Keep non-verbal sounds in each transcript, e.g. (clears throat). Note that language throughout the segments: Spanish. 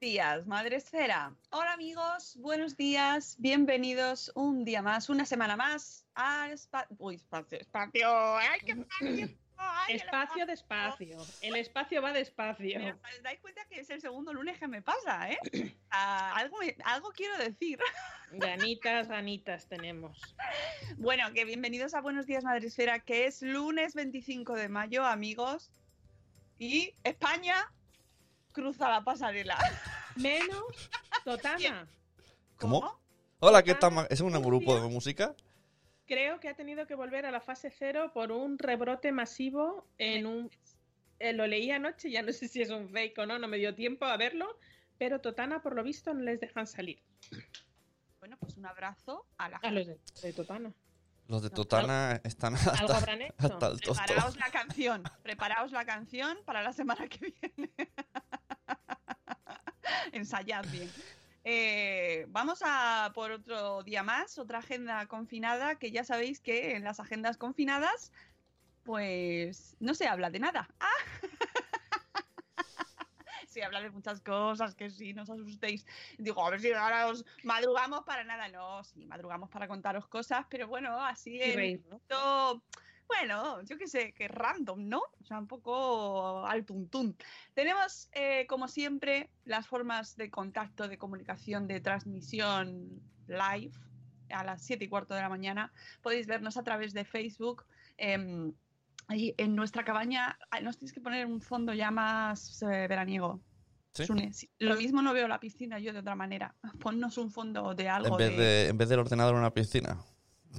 días, Madre Esfera. Hola amigos, buenos días, bienvenidos un día más, una semana más a Espa- Uy, espacio, espacio. ¡Ay, qué espacio! Ay, Espacio despacio. El espacio va despacio. Mira, ¿Os dais cuenta que es el segundo lunes que me pasa, eh? (clears throat) Ah, algo, algo quiero decir. (laughs) Ganitas, ganitas tenemos. Bueno, que bienvenidos a Buenos Días Madresfera, que es lunes 25 de mayo, amigos. Y España cruza la pasarela. (laughs) Menos Totana. ¿Cómo? Hola, ¿qué tal? ¿Es un grupo de música? Creo que ha tenido que volver a la fase cero por un rebrote masivo en un... eh, lo leí anoche, ya no sé si es un fake o no, no me dio tiempo a verlo, pero Totana por lo visto no les dejan salir. Bueno, pues un abrazo a la A los de, de Totana. Los de Totana están Algo hasta, habrán hecho. hasta el. Preparaos la canción, preparaos la canción para la semana que viene. (laughs) Ensayad bien. Eh, vamos a por otro día más, otra agenda confinada, que ya sabéis que en las agendas confinadas, pues no se habla de nada. ¡Ah! (laughs) Se habla de muchas cosas, que sí, no os asustéis. Digo, a ver si ahora os madrugamos para nada. No, sí, madrugamos para contaros cosas, pero bueno, así poquito, bueno, yo qué sé, que random, ¿no? O sea, un poco al tuntún. Tenemos, eh, como siempre, las formas de contacto, de comunicación, de transmisión live a las 7 y cuarto de la mañana. Podéis vernos a través de Facebook. em, ahí en nuestra cabaña nos tienes que poner un fondo ya más eh, veraniego. ¿Sí? Sune. Lo mismo no veo la piscina yo de otra manera. (laughs) Ponnos un fondo de algo. En vez, de- de, en vez del ordenador en una piscina.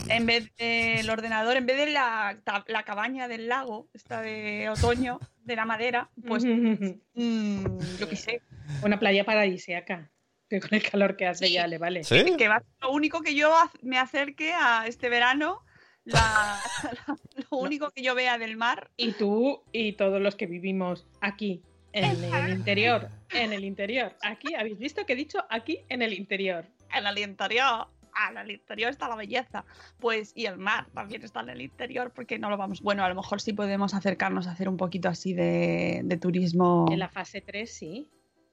En vez del ordenador, en vez de la, la cabaña del lago, esta de otoño, de la madera, pues (laughs) mm, yo qué sé, Una playa paradisíaca. Que con el calor que hace ya le vale. ¿Sí? que va a ser lo único que yo me acerque a este verano, la- la- (laughs) lo único que yo vea del mar. Y tú y todos los que vivimos aquí, en el interior, en el interior. Aquí, ¿habéis visto que he dicho aquí en el interior? En el interior, ah, en el interior está la belleza. Pues, y el mar también está en el interior, porque no lo vamos. Bueno, a lo mejor sí podemos acercarnos a hacer un poquito así de, de turismo En la fase 3 sí.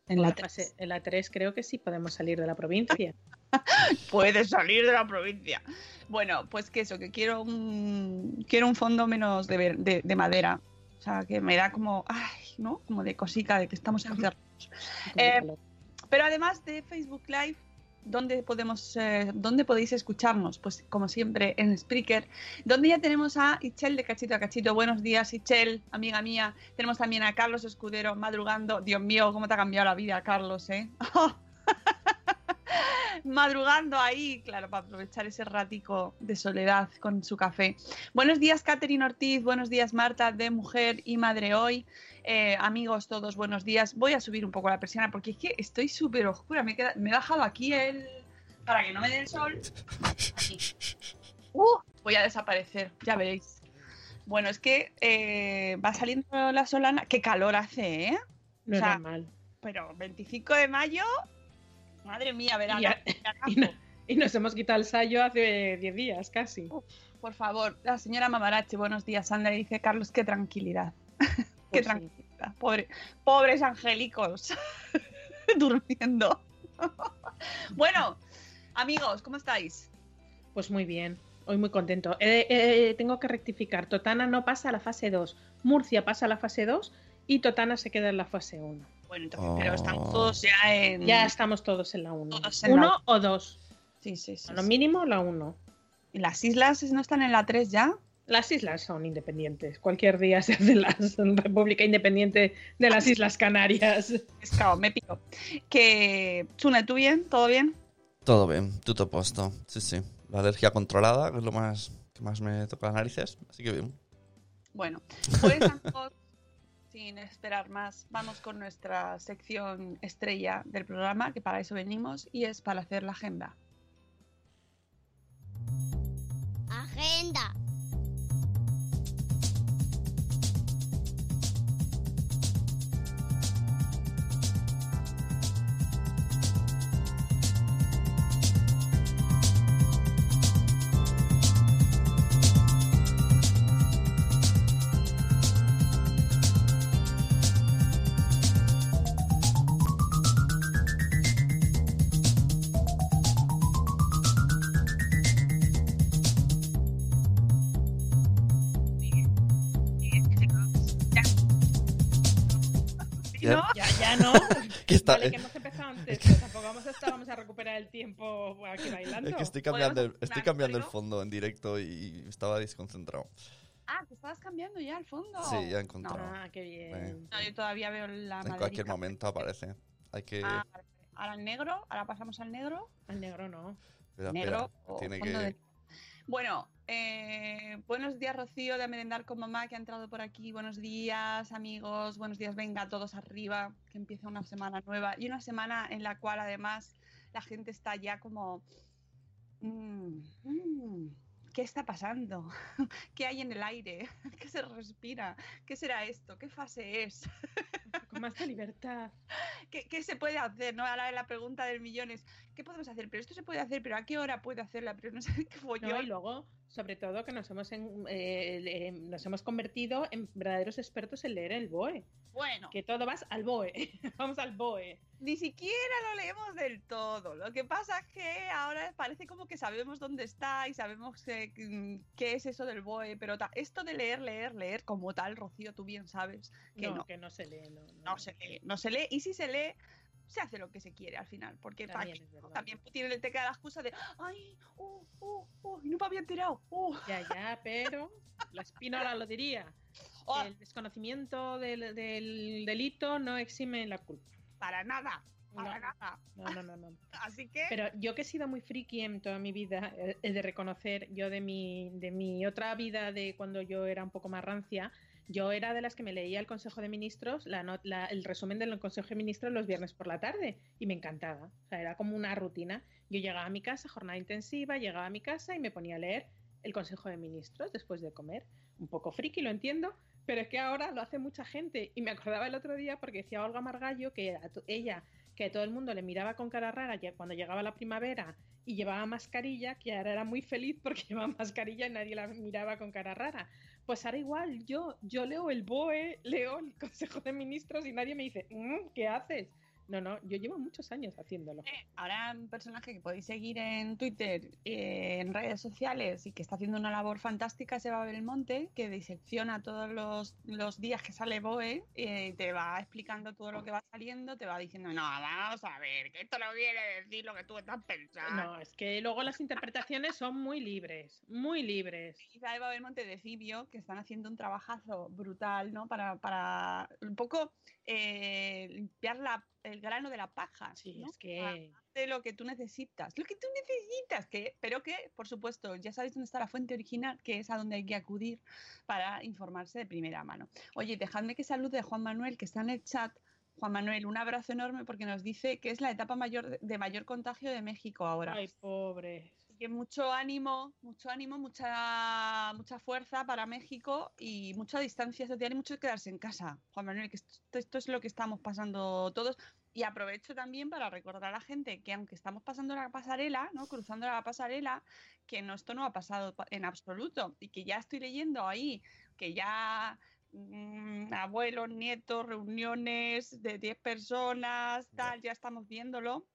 en la la fase- en la 3 creo que sí podemos salir de la provincia. (laughs) puede salir de la provincia. Bueno, pues que eso, que quiero un, quiero un fondo menos de, de madera. O sea, que me da como, ay, ¿no? Como de cosica, de que estamos encerrados. Eh, Pero además de Facebook Live, ¿dónde, podemos, eh, ¿dónde podéis escucharnos? Pues como siempre en Spreaker, donde ya tenemos a Ichel de Cachito a Cachito. Buenos días, Ichel, amiga mía. Tenemos también a Carlos Escudero madrugando. Dios mío, cómo te ha cambiado la vida, Carlos, ¿eh? (laughs) madrugando ahí, claro, para aprovechar ese ratico de soledad con su café. Buenos días, Catherine Ortiz, buenos días, Marta, de Mujer y Madre Hoy. Eh, amigos todos, buenos días. Voy a subir un poco la persiana porque es que estoy súper oscura. Me, queda- me he bajado aquí el... para que no me dé el sol. Aquí. Uh, voy a desaparecer, ya veréis. Bueno, es que eh, va saliendo la solana. Qué calor hace, ¿eh? No O sea, normal. Pero 25 de mayo, madre mía, verano. Y, a- veranazo. y no- (laughs) y nos hemos quitado el sallo hace 10 días casi. Por favor, la señora Mamarache, buenos días, Sandra, dice Carlos, qué tranquilidad. (laughs) qué Pues sí. tranquilidad. Pobre, pobres angélicos (laughs) durmiendo. bueno, amigos, ¿cómo estáis? Pues muy bien, hoy muy contento. Eh, eh, tengo que rectificar, Totana no pasa a la fase 2, Murcia pasa a la fase 2 y Totana se queda en la fase 1. Bueno, entonces, pero están Oh. todos ya en. Ya estamos todos en la 1. Todos en la 1 o 2, Sí, sí, sí. a lo sí. mínimo la 1. ¿Y las islas no están en la 3 ya? Las islas son independientes. Cualquier día se hace la (laughs) República Independiente de las Islas Canarias. Pescado, me pico. Que. Chune, ¿tú bien? ¿Todo bien? Todo bien, tutto posto. Sí, sí. La alergia controlada, que es lo más que más me toca las narices. Así que bien. Bueno, pues (laughs) sin esperar más, vamos con nuestra sección estrella del programa, que para eso venimos, y es para hacer la agenda. Agenda. (laughs) Que está- Vale, que hemos empezado antes, pero tampoco vamos a, estar, vamos a recuperar el tiempo aquí bailando. Es que estoy cambiando, el, estoy cambiando el fondo en directo y estaba desconcentrado. Ah, que estabas cambiando ya al fondo. Sí, ya he encontrado. Ah, qué bien. No, yo todavía veo la en cualquier momento aparece. Hay que. Ah, ahora el negro, ahora pasamos al negro. Al negro no. espera, negro espera, o Tiene fondo que. de- Bueno, eh, buenos días Rocío de Merendar con Mamá que ha entrado por aquí. Buenos días amigos, buenos días, venga todos arriba, que empieza una semana nueva y una semana en la cual además la gente está ya como... mm, mm, ¿Qué está pasando? (laughs) ¿Qué hay en el aire? (laughs) ¿Qué se respira? ¿Qué será esto? ¿Qué fase es? Con más de libertad. (laughs) ¿Qué, qué se puede hacer? ¿no? Ahora la pregunta del millón es, ¿qué podemos hacer? Pero esto se puede hacer, pero ¿a qué hora puede hacerla? Pero no sé qué No, follón. y luego, sobre todo, que nos hemos, en- eh, eh, nos hemos convertido en verdaderos expertos en leer el BOE. Bueno, Que todo vas al BOE. (laughs) Vamos al BOE. ni siquiera lo leemos del todo. Lo que pasa es que ahora parece como que sabemos dónde está y sabemos eh, mm, qué es eso del BOE, pero esto de leer, leer, leer como tal, Rocío, tú bien sabes que no, no, que no se lee. No, no. no se lee, no se lee y si se lee se hace lo que se quiere al final, porque También verdad. también tiene te queda la excusa de, ay, uh, uh, uh, no me había enterado, uh. Ya, ya, pero la espínola lo diría. Oh, El desconocimiento del, del delito no exime la culpa. para nada, para No. nada. No, no, no, no. (laughs) Así que Pero yo que he sido muy friki en toda mi vida, eh, he de reconocer, yo de mi, de mi otra vida de cuando yo era un poco más rancia, yo era de las que me leía el Consejo de Ministros, la la- el resumen del Consejo de Ministros los viernes por la tarde y me encantaba. O sea, era como una rutina. Yo llegaba a mi casa, jornada intensiva, llegaba a mi casa y me ponía a leer el Consejo de Ministros después de comer. Un poco friki, lo entiendo, pero es que ahora lo hace mucha gente. Y me acordaba el otro día porque decía Olga Margallo que ella que todo el mundo le miraba con cara rara cuando llegaba la primavera y llevaba mascarilla, que ahora era muy feliz porque (laughs) llevaba mascarilla y nadie la miraba con cara rara. Pues ahora igual, yo, yo leo el BOE, leo el (laughs) Consejo de Ministros y nadie me dice, "Mm, ¿qué haces? No, no, yo llevo muchos años haciéndolo. Eh, ahora un personaje que podéis seguir en Twitter, eh, en redes sociales y que está haciendo una labor fantástica es Eva Belmonte, que disecciona todos los, los días que sale BOE, eh, te va explicando todo lo que va saliendo, te va diciendo, no, vamos a ver, que esto no quiere decir lo que tú estás pensando. No, es que luego las interpretaciones son muy libres, muy libres. Dice a Eva Belmonte de Cibio que están haciendo un trabajazo brutal, ¿no? Para, para un poco eh, limpiar la- el grano de la paja. Sí, ¿no? es que de lo que tú necesitas, lo que tú necesitas, que, pero que, por supuesto, ya sabéis dónde está la fuente original, que es a donde hay que acudir para informarse de primera mano. Oye, dejadme que salude a Juan Manuel, que está en el chat. Juan Manuel, un abrazo enorme porque nos dice que es la etapa mayor de mayor contagio de México ahora. Ay, pobre. Que mucho ánimo, mucho ánimo, mucha, mucha fuerza para México y mucha distancia social y mucho quedarse en casa. Juan Manuel, que esto, esto es lo que estamos pasando todos. Y aprovecho también para recordar a la gente que aunque estamos pasando la pasarela, ¿no? cruzando la pasarela, que no, esto no ha pasado pa- en absoluto y que ya estoy leyendo ahí que ya mm, abuelos, nietos, reuniones de 10 personas, tal, ya estamos viéndolo.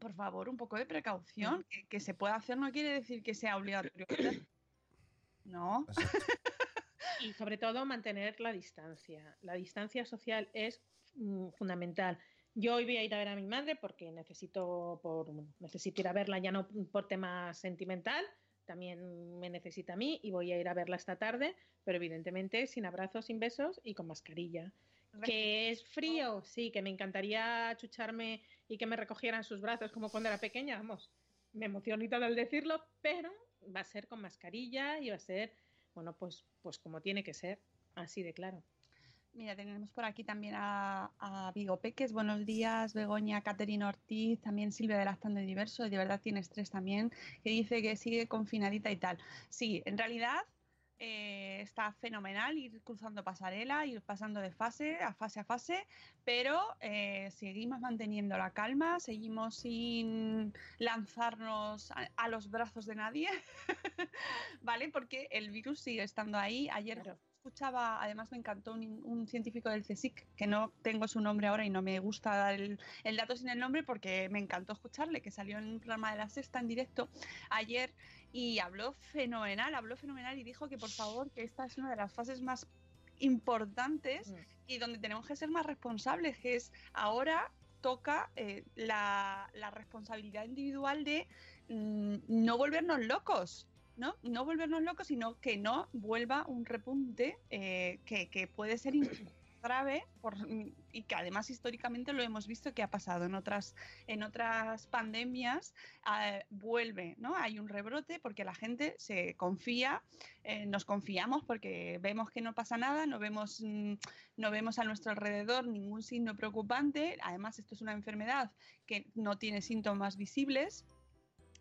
Por favor, un poco de precaución. Que, que se pueda hacer no quiere decir que sea obligatorio. (coughs) No. Y sobre todo mantener la distancia. La distancia social es mm, fundamental. Yo hoy voy a ir a ver a mi madre porque necesito, por, necesito ir a verla ya no por tema sentimental, también me necesita a mí y voy a ir a verla esta tarde, pero evidentemente sin abrazos, sin besos y con mascarilla. Que es frío, sí, que me encantaría chucharme y que me recogieran sus brazos como cuando era pequeña, vamos, me emociono y al decirlo, pero va a ser con mascarilla y va a ser, bueno, pues, pues como tiene que ser, así de claro. Mira, tenemos por aquí también a, a Vigo Peques. Buenos días, Begoña, Caterina Ortiz, también Silvia de Lactando y Diverso, de verdad tiene estrés también, que dice que sigue confinadita y tal. Sí, en realidad eh, está fenomenal ir cruzando pasarela, ir pasando de fase a fase a fase, pero eh, seguimos manteniendo la calma, seguimos sin lanzarnos a, a los brazos de nadie, (laughs) ¿vale? Porque el virus sigue estando ahí. Ayer Claro. escuchaba, además me encantó un, un científico del CSIC, que no tengo su nombre ahora y no me gusta dar el, el dato sin el nombre porque me encantó escucharle, que salió en un programa de la sexta en directo ayer y habló fenomenal, habló fenomenal y dijo que por favor, que esta es una de las fases más importantes Mm. y donde tenemos que ser más responsables, que es ahora toca eh, la, la responsabilidad individual de mm, no volvernos locos, ¿no? No volvernos locos, sino que no vuelva un repunte eh, que, que puede ser grave por- y que además históricamente lo hemos visto que ha pasado en otras, en otras pandemias, eh, vuelve, ¿no? Hay un rebrote porque la gente se confía, eh, nos confiamos porque vemos que no pasa nada, no vemos, mm, no vemos a nuestro alrededor ningún signo preocupante, además esto es una enfermedad que no tiene síntomas visibles,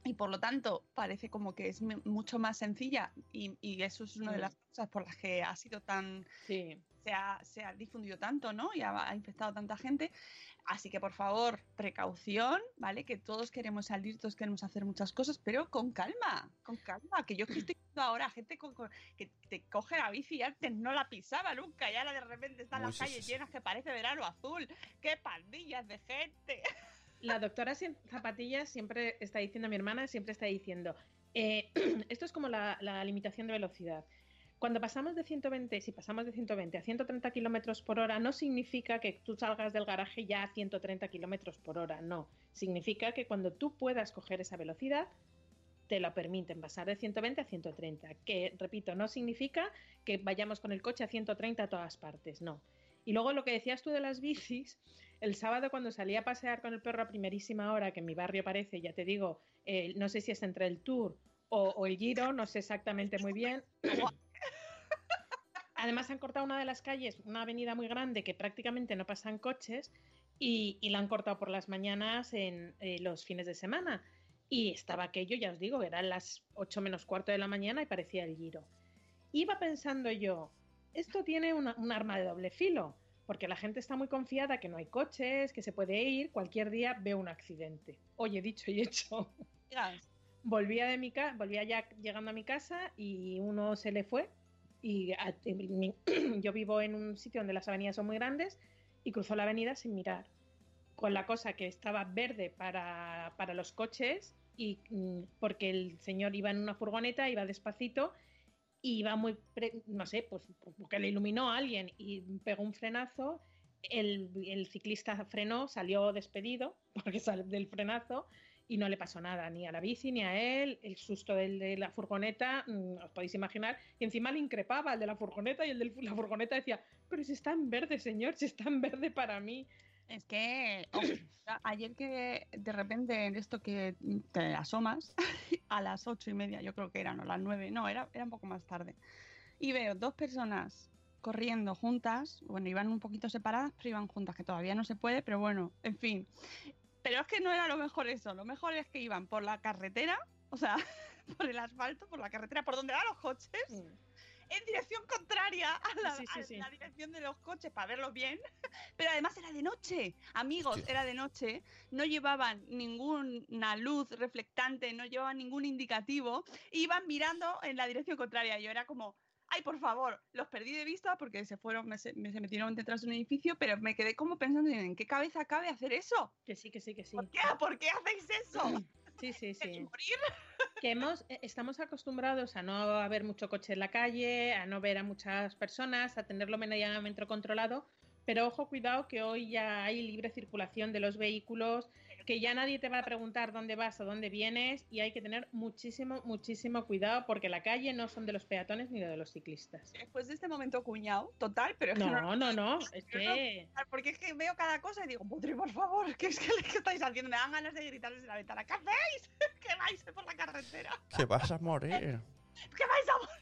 y por lo tanto parece como que es mu- mucho más sencilla y, y eso es una de Mm. las cosas por las que ha sido tan Sí, se ha, se ha difundido tanto, ¿no? Y ha, ha infectado tanta gente. Así que por favor, precaución, ¿vale? Que todos queremos salir, todos queremos hacer muchas cosas, pero con calma, con calma. Que yo que estoy (clears throat) viendo ahora gente con- con- que te coge la bici y antes no la pisaba nunca y ahora de repente están las sí, calles llenas que parece verano azul. ¡Qué pandillas de gente! (laughs) La doctora Sin- Zapatillas siempre está diciendo, mi hermana siempre está diciendo, eh, (clears throat) esto es como la, la limitación de velocidad. Cuando pasamos de 120, si pasamos de 120 a 130 kilómetros por hora, no significa que tú salgas del garaje ya a 130 kilómetros por hora, no. Significa que cuando tú puedas coger esa velocidad, te lo permiten pasar de 120 a 130. Que, repito, no significa que vayamos con el coche a 130 a todas partes, no. Y luego lo que decías tú de las bicis, el sábado cuando salí a pasear con el perro a primerísima hora, que en mi barrio parece, ya te digo, eh, no sé si es entre el Tour o, o el Giro, no sé exactamente muy bien. Además han cortado una de las calles, una avenida muy grande que prácticamente no pasan coches y, y la han cortado por las mañanas en eh, los fines de semana. Y estaba aquello, ya os digo, eran las 8 menos cuarto de la mañana y parecía el Giro. Iba pensando yo, esto tiene una- un arma de doble filo, porque la gente está muy confiada que no hay coches, que se puede ir, cualquier día ve un accidente. Oye, dicho y hecho. Volvía de mi volvía ya llegando a mi casa y uno se le fue. Y a- mi- (clears throat) yo vivo en un sitio donde las avenidas son muy grandes y cruzó la avenida sin mirar. Con la cosa que estaba verde para, para los coches y mm, porque el señor iba en una furgoneta, iba despacito y iba muy, pre- no sé, pues porque le iluminó a alguien y pegó un frenazo. El, el ciclista frenó, salió despedido (laughs) porque salió del frenazo y no le pasó nada ni a la bici ni a él. El susto del de la furgoneta, mm, os podéis imaginar, y encima le increpaba al de la furgoneta y el de la furgoneta decía, pero si está en verde, señor, si está en verde para mí. Es que ojo, ayer que de repente en esto que te asomas (laughs) a las ocho y media, yo creo que eran, o las nueve, no, era, era un poco más tarde. Y veo dos personas corriendo juntas, bueno, iban un poquito separadas, pero iban juntas, que todavía no se puede, pero bueno, en fin. Pero es que no era lo mejor eso, lo mejor es que iban por la carretera, o sea, (laughs) por el asfalto, por la carretera, por donde van los coches, en dirección contraria a la, Sí, sí, a sí. la dirección de los coches para verlos bien. (laughs) Pero además era de noche, amigos, Hostia. era de noche. No llevaban ninguna luz reflectante, no llevaban ningún indicativo. Iban mirando en la dirección contraria. Yo era como, ay, por favor, los perdí de vista porque se fueron, me se, me se metieron detrás de un edificio, pero me quedé como pensando en qué cabeza cabe hacer eso. Que sí, que sí, que sí. ¿Por qué? ¿Por qué hacéis eso? Sí, sí, ¿Queréis sí. morir? Que hemos, eh, estamos acostumbrados a no ver mucho coche en la calle, a no ver a muchas personas, a tenerlo medianamente controlado. Pero ojo, cuidado que hoy ya hay libre circulación de los vehículos, que ya nadie te va a preguntar dónde vas o dónde vienes y hay que tener muchísimo, muchísimo cuidado porque la calle no son de los peatones ni de los ciclistas. Después de este momento cuñado, total, pero es que No, no, no, es no- que... Porque es que veo cada cosa y digo, Putri, por favor, ¿qué es que ¿qué estáis haciendo? Me dan ganas de gritarles en la ventana. ¿Qué hacéis? (laughs) ¿Qué vais por la carretera? Que vas a morir. (laughs) ¿Qué vais a morir?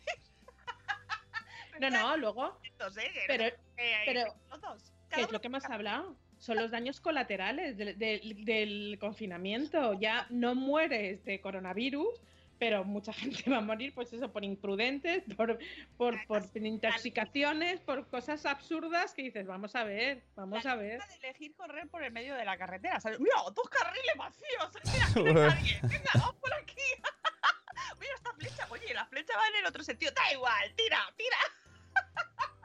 No, no, luego... ¿eh? Pero, Eh, pero-. ¿Qué es lo que hemos hablado? Son los daños colaterales del, del- del confinamiento. Ya no mueres de coronavirus, pero mucha gente va a morir, pues eso, por imprudentes, por, por, por intoxicaciones, por cosas absurdas que dices, vamos a ver, vamos a ver. de elegir correr por el medio de la carretera. ¿sabes? Mira, dos carriles vacíos. (laughs) Mira, nadie. Venga, vamos por aquí. (laughs) Mira esta flecha. Oye, la flecha va en el otro sentido. Da igual, tira, tira. (laughs)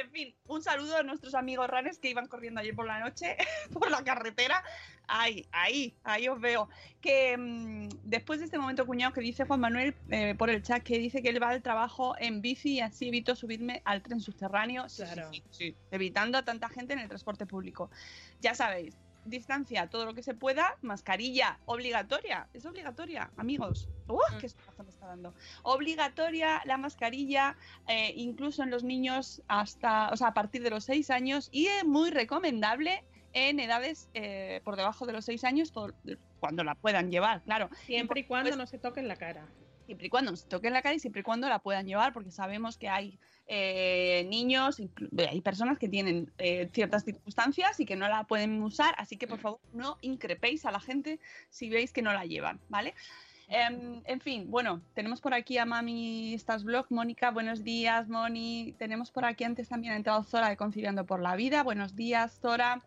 En fin, un saludo a nuestros amigos ranes que iban corriendo ayer por la noche (laughs) por la carretera. Ahí, ahí, ahí os veo. Que mm, después de este momento cuñado que dice Juan Manuel eh, por el chat que dice que él va al trabajo en bici y así evito subirme al tren subterráneo. Sí, Claro. sí, sí, evitando a tanta gente en el transporte público. Ya sabéis, distancia, todo lo que se pueda, mascarilla obligatoria, es obligatoria, amigos. ¡Uh! ¡Qué sustazo me está dando! Obligatoria la mascarilla, eh, incluso en los niños hasta, o sea, a partir de los 6 años y es muy recomendable en edades eh, por debajo de los 6 años, todo- cuando la puedan llevar, claro. Siempre y por cuando no se toquen la cara. Siempre y cuando nos toquen la cara y siempre y cuando la puedan llevar, porque sabemos que hay eh, niños, hay personas que tienen eh, ciertas circunstancias y que no la pueden usar, así que por favor no increpéis a la gente si veis que no la llevan, ¿vale? Em, en fin, bueno, tenemos por aquí a Mami Estás Blog, Mónica, buenos días, Moni. Tenemos por aquí antes también ha entrado Zora de Conciliando por la Vida, buenos días, Zora.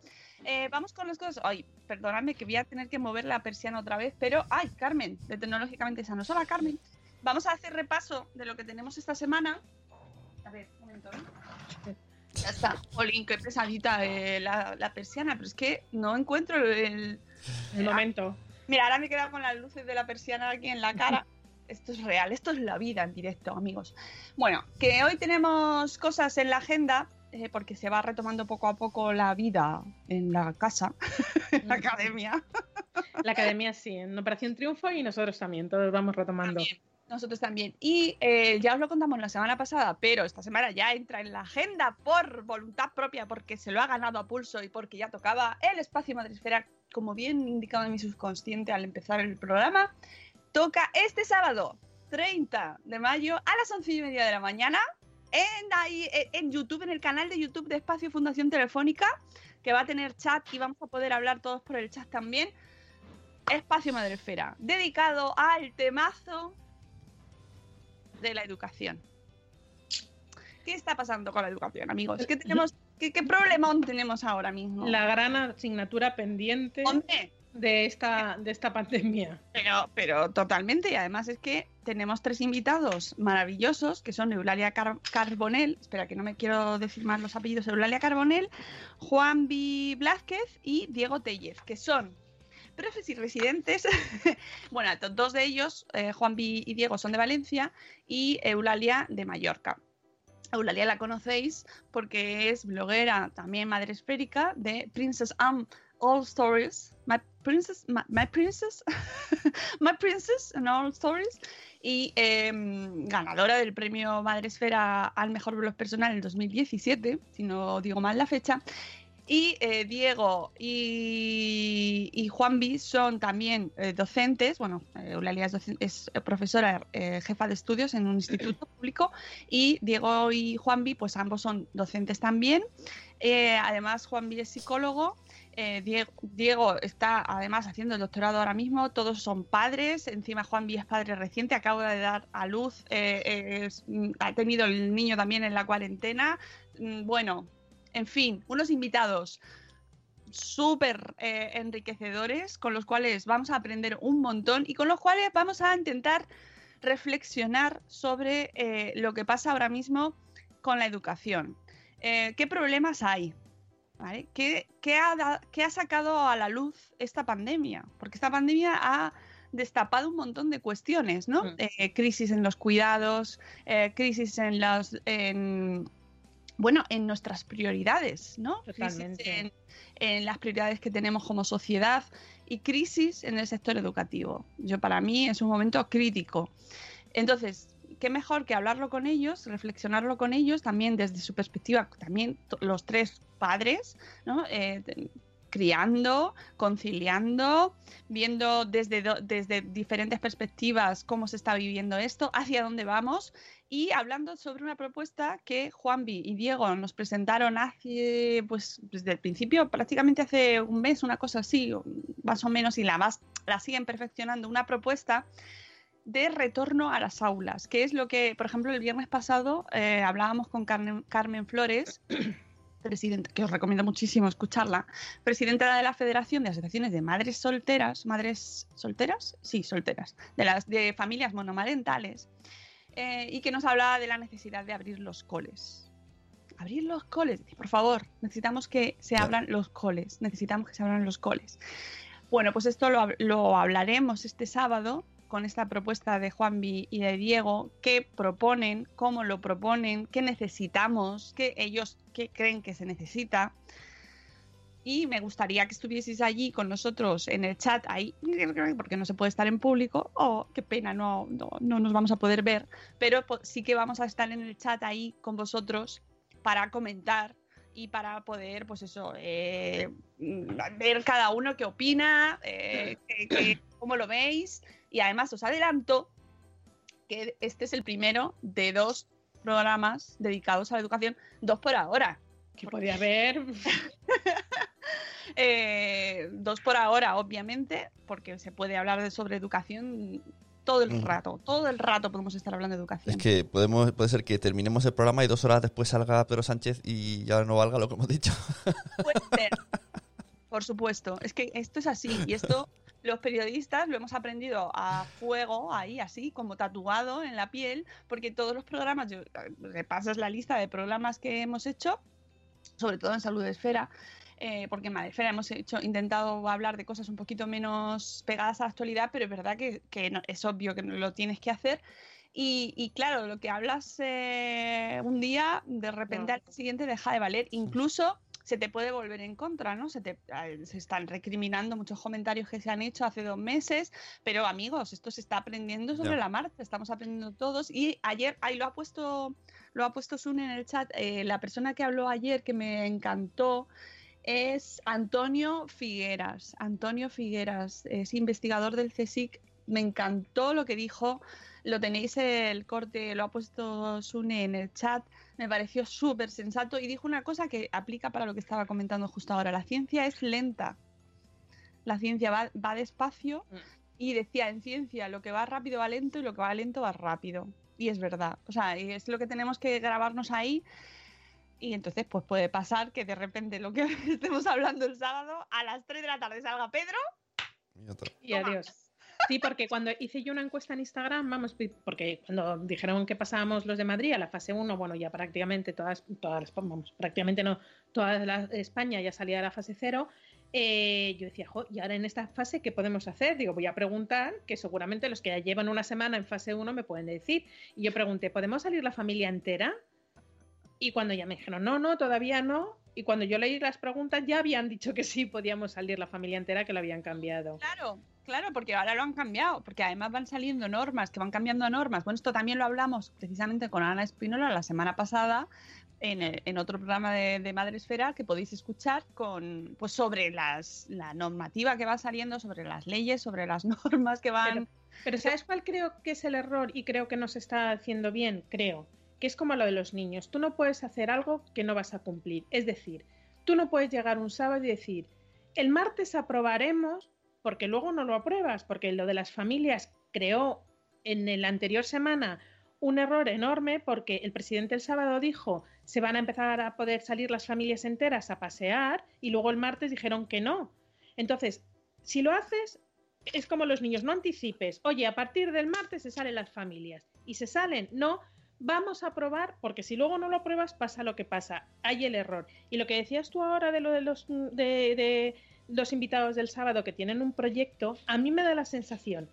Eh, vamos con las cosas. Ay, perdóname que voy a tener que mover la persiana otra vez, pero ay, Carmen, de Tecnológicamente Sano. Hola, Carmen. Vamos a hacer repaso de lo que tenemos esta semana. A ver, un momento. ¿eh? Ya está. Jolín, qué pesadita eh, la, la persiana, pero es que no encuentro el. El momento. Mira, ahora me he quedado con las luces de la persiana aquí en la cara. (laughs) Esto es real, esto es la vida en directo, amigos. Bueno, que hoy tenemos cosas en la agenda, eh, porque se va retomando poco a poco la vida en la casa, (laughs) en la academia. La academia sí, en Operación Triunfo y nosotros también, todos vamos retomando. También, nosotros también. Y eh, ya os lo contamos la semana pasada, pero esta semana ya entra en la agenda por voluntad propia, porque se lo ha ganado a pulso y porque ya tocaba el espacio Madresfera, como bien indicado mi subconsciente al empezar el programa. Toca este sábado, 30 de mayo, a las 11 y media de la mañana, en, eh, en YouTube, en el canal de YouTube de Espacio Fundación Telefónica, que va a tener chat y vamos a poder hablar todos por el chat también. Espacio Madresfera, dedicado al temazo de la educación. ¿Qué está pasando con la educación, amigos? ¿Qué, tenemos, qué, qué problemón tenemos ahora mismo? La gran asignatura pendiente Hombre, de esta, de esta pandemia. pero, pero totalmente. Y además es que tenemos tres invitados maravillosos, que son Eulalia Car- Carbonell, espera que no me quiero decir más los apellidos, Eulalia Carbonell, Juan B. Blázquez y Diego Tellez, que son profes y residentes. (laughs) bueno, dos de ellos, eh, Juan B. y Diego, son de Valencia y Eulalia de Mallorca. Eulalia la conocéis porque es bloguera, también madre esférica, de Princess Anne All Stories. My Princess, My, Princess, (laughs) My Princess and All Stories. Y eh, ganadora del premio Madre Esfera al mejor blog personal en el 2017, si no digo mal la fecha. Y eh, Diego y, y son también eh, docentes. Bueno, eh, Eulalia es, docen- es profesora jefa de estudios en un instituto público. Y Diego y Juanvi, pues ambos son docentes también. Además, Juanvi es psicólogo. Diego, está además haciendo el doctorado ahora mismo. Todos son padres. Encima, Juanvi es padre reciente. Acaba de dar a luz. mm, ha tenido el niño también en la cuarentena. Mm, Bueno, en fin, unos invitados súper eh, enriquecedores con los cuales vamos a aprender un montón y con los cuales vamos a intentar reflexionar sobre eh, lo que pasa ahora mismo con la educación. Eh, ¿Qué problemas hay? ¿Vale? ¿Qué, qué ha, da- qué ha sacado a la luz esta pandemia? Porque esta pandemia ha destapado un montón de cuestiones, ¿no? Mm. Eh, crisis en los cuidados, eh, crisis en las... en- bueno, en nuestras prioridades, ¿no? Crisis Totalmente. en, en las prioridades que tenemos como sociedad y crisis en el sector educativo. Yo para mí es un momento crítico. Entonces, qué mejor que hablarlo con ellos, reflexionarlo con ellos, también desde su perspectiva, también los tres padres, ¿no? Eh, criando, conciliando, viendo desde, desde diferentes perspectivas cómo se está viviendo esto, hacia dónde vamos y hablando sobre una propuesta que Juanvi y Diego nos presentaron hace, pues desde el principio, prácticamente hace un mes, una cosa así, más o menos, y la, más, la siguen perfeccionando, una propuesta de retorno a las aulas, que es lo que, por ejemplo, el viernes pasado eh, hablábamos con Carmen, Carmen Flores, (coughs) presidenta, que os recomiendo muchísimo escucharla, presidenta de la Federación de Asociaciones de Madres Solteras, madres solteras, sí, solteras, de las de familias monomarentales, eh, y que nos hablaba de la necesidad de abrir los coles. Abrir los coles, por favor, necesitamos que se abran los coles, necesitamos que se abran los coles. Bueno, pues esto lo, lo hablaremos este sábado con esta propuesta de Juanvi y de Diego, qué proponen, cómo lo proponen, qué necesitamos, qué ellos qué creen que se necesita. Y me gustaría que estuvieseis allí con nosotros en el chat, ahí, porque no se puede estar en público. Oh, qué pena, no, no, no nos vamos a poder ver. Pero sí que vamos a estar en el chat ahí con vosotros para comentar y para poder, pues eso, eh, ver cada uno qué opina, eh, cómo lo veis. Y además os adelanto que este es el primero de dos programas dedicados a la educación, dos por ahora. Que podía haber. (laughs) (laughs) Eh, dos por ahora, obviamente, porque se puede hablar de sobre educación todo el rato, todo el rato podemos estar hablando de educación. Es que podemos, puede ser que terminemos el programa y dos horas después salga Pedro Sánchez y ya no valga lo que hemos dicho. Puede (laughs) ser. Por supuesto, es que esto es así y esto los periodistas lo hemos aprendido a fuego, ahí así, como tatuado en la piel, porque todos los programas, yo, repasas la lista de programas que hemos hecho, sobre todo en Salud Esfera, eh, porque en Madresfera hemos hecho, intentado hablar de cosas un poquito menos pegadas a la actualidad, pero es verdad que, que no- es obvio que lo tienes que hacer. Y, y claro, lo que hablas eh, un día, de repente No. al siguiente deja de valer. Incluso se te puede volver en contra, ¿no? Se, te, se están recriminando muchos comentarios que se han hecho hace dos meses, pero amigos, esto se está aprendiendo sobre la marcha, estamos aprendiendo todos. Y ayer, ahí lo ha puesto, lo ha puesto Sun en el chat, eh, la persona que habló ayer que me encantó es Antonio Figueras. Antonio Figueras es investigador del CSIC. Me encantó lo que dijo. Lo tenéis el corte, lo ha puesto Sune en el chat. Me pareció súper sensato y dijo una cosa que aplica para lo que estaba comentando justo ahora. La ciencia es lenta. La ciencia va, va despacio Mm. y decía en ciencia lo que va rápido va lento y lo que va lento va rápido. Y es verdad. O sea, y es lo que tenemos que grabarnos ahí. Y entonces, pues puede pasar que de repente lo que (laughs) estemos hablando el sábado, a las 3 de la tarde salga Pedro. Y adiós. Sí, porque cuando hice yo una encuesta en Instagram, vamos, porque cuando dijeron que pasábamos los de Madrid a la fase 1, bueno, ya prácticamente todas, todas las, vamos, prácticamente no, toda la, España ya salía de la fase 0, eh, yo decía, jo, y ahora en esta fase, ¿qué podemos hacer? Digo, voy a preguntar, que seguramente los que ya llevan una semana en fase 1 me pueden decir. Y yo pregunté, ¿podemos salir la familia entera? Y cuando ya me dijeron, no, no, todavía no. Y cuando yo leí las preguntas, ya habían dicho que sí, podíamos salir la familia entera, que lo habían cambiado. Claro, Claro, porque ahora lo han cambiado, porque además van saliendo normas, que van cambiando normas. Bueno, esto también lo hablamos precisamente con Ana Espinola la semana pasada en, el- en otro programa de, de Madre Esfera que podéis escuchar con pues sobre las, la normativa que va saliendo, sobre las leyes, sobre las (laughs) normas que van... Pero ¿sabes cuál creo que es el error y creo que no se está haciendo bien? Creo que es como lo de los niños. Tú no puedes hacer algo que no vas a cumplir. Es decir, tú no puedes llegar un sábado y decir, el martes aprobaremos, porque luego no lo apruebas, porque lo de las familias creó en la anterior semana un error enorme porque el presidente el sábado dijo se van a empezar a poder salir las familias enteras a pasear y luego el martes dijeron que no. Entonces, si lo haces, es como los niños, no anticipes. Oye, a partir del martes se salen las familias. Y se salen, no, vamos a probar, porque si luego no lo pruebas, pasa lo que pasa. Hay el error. Y lo que decías tú ahora de lo de los, de, de los invitados del sábado que tienen un proyecto, a mí me da la sensación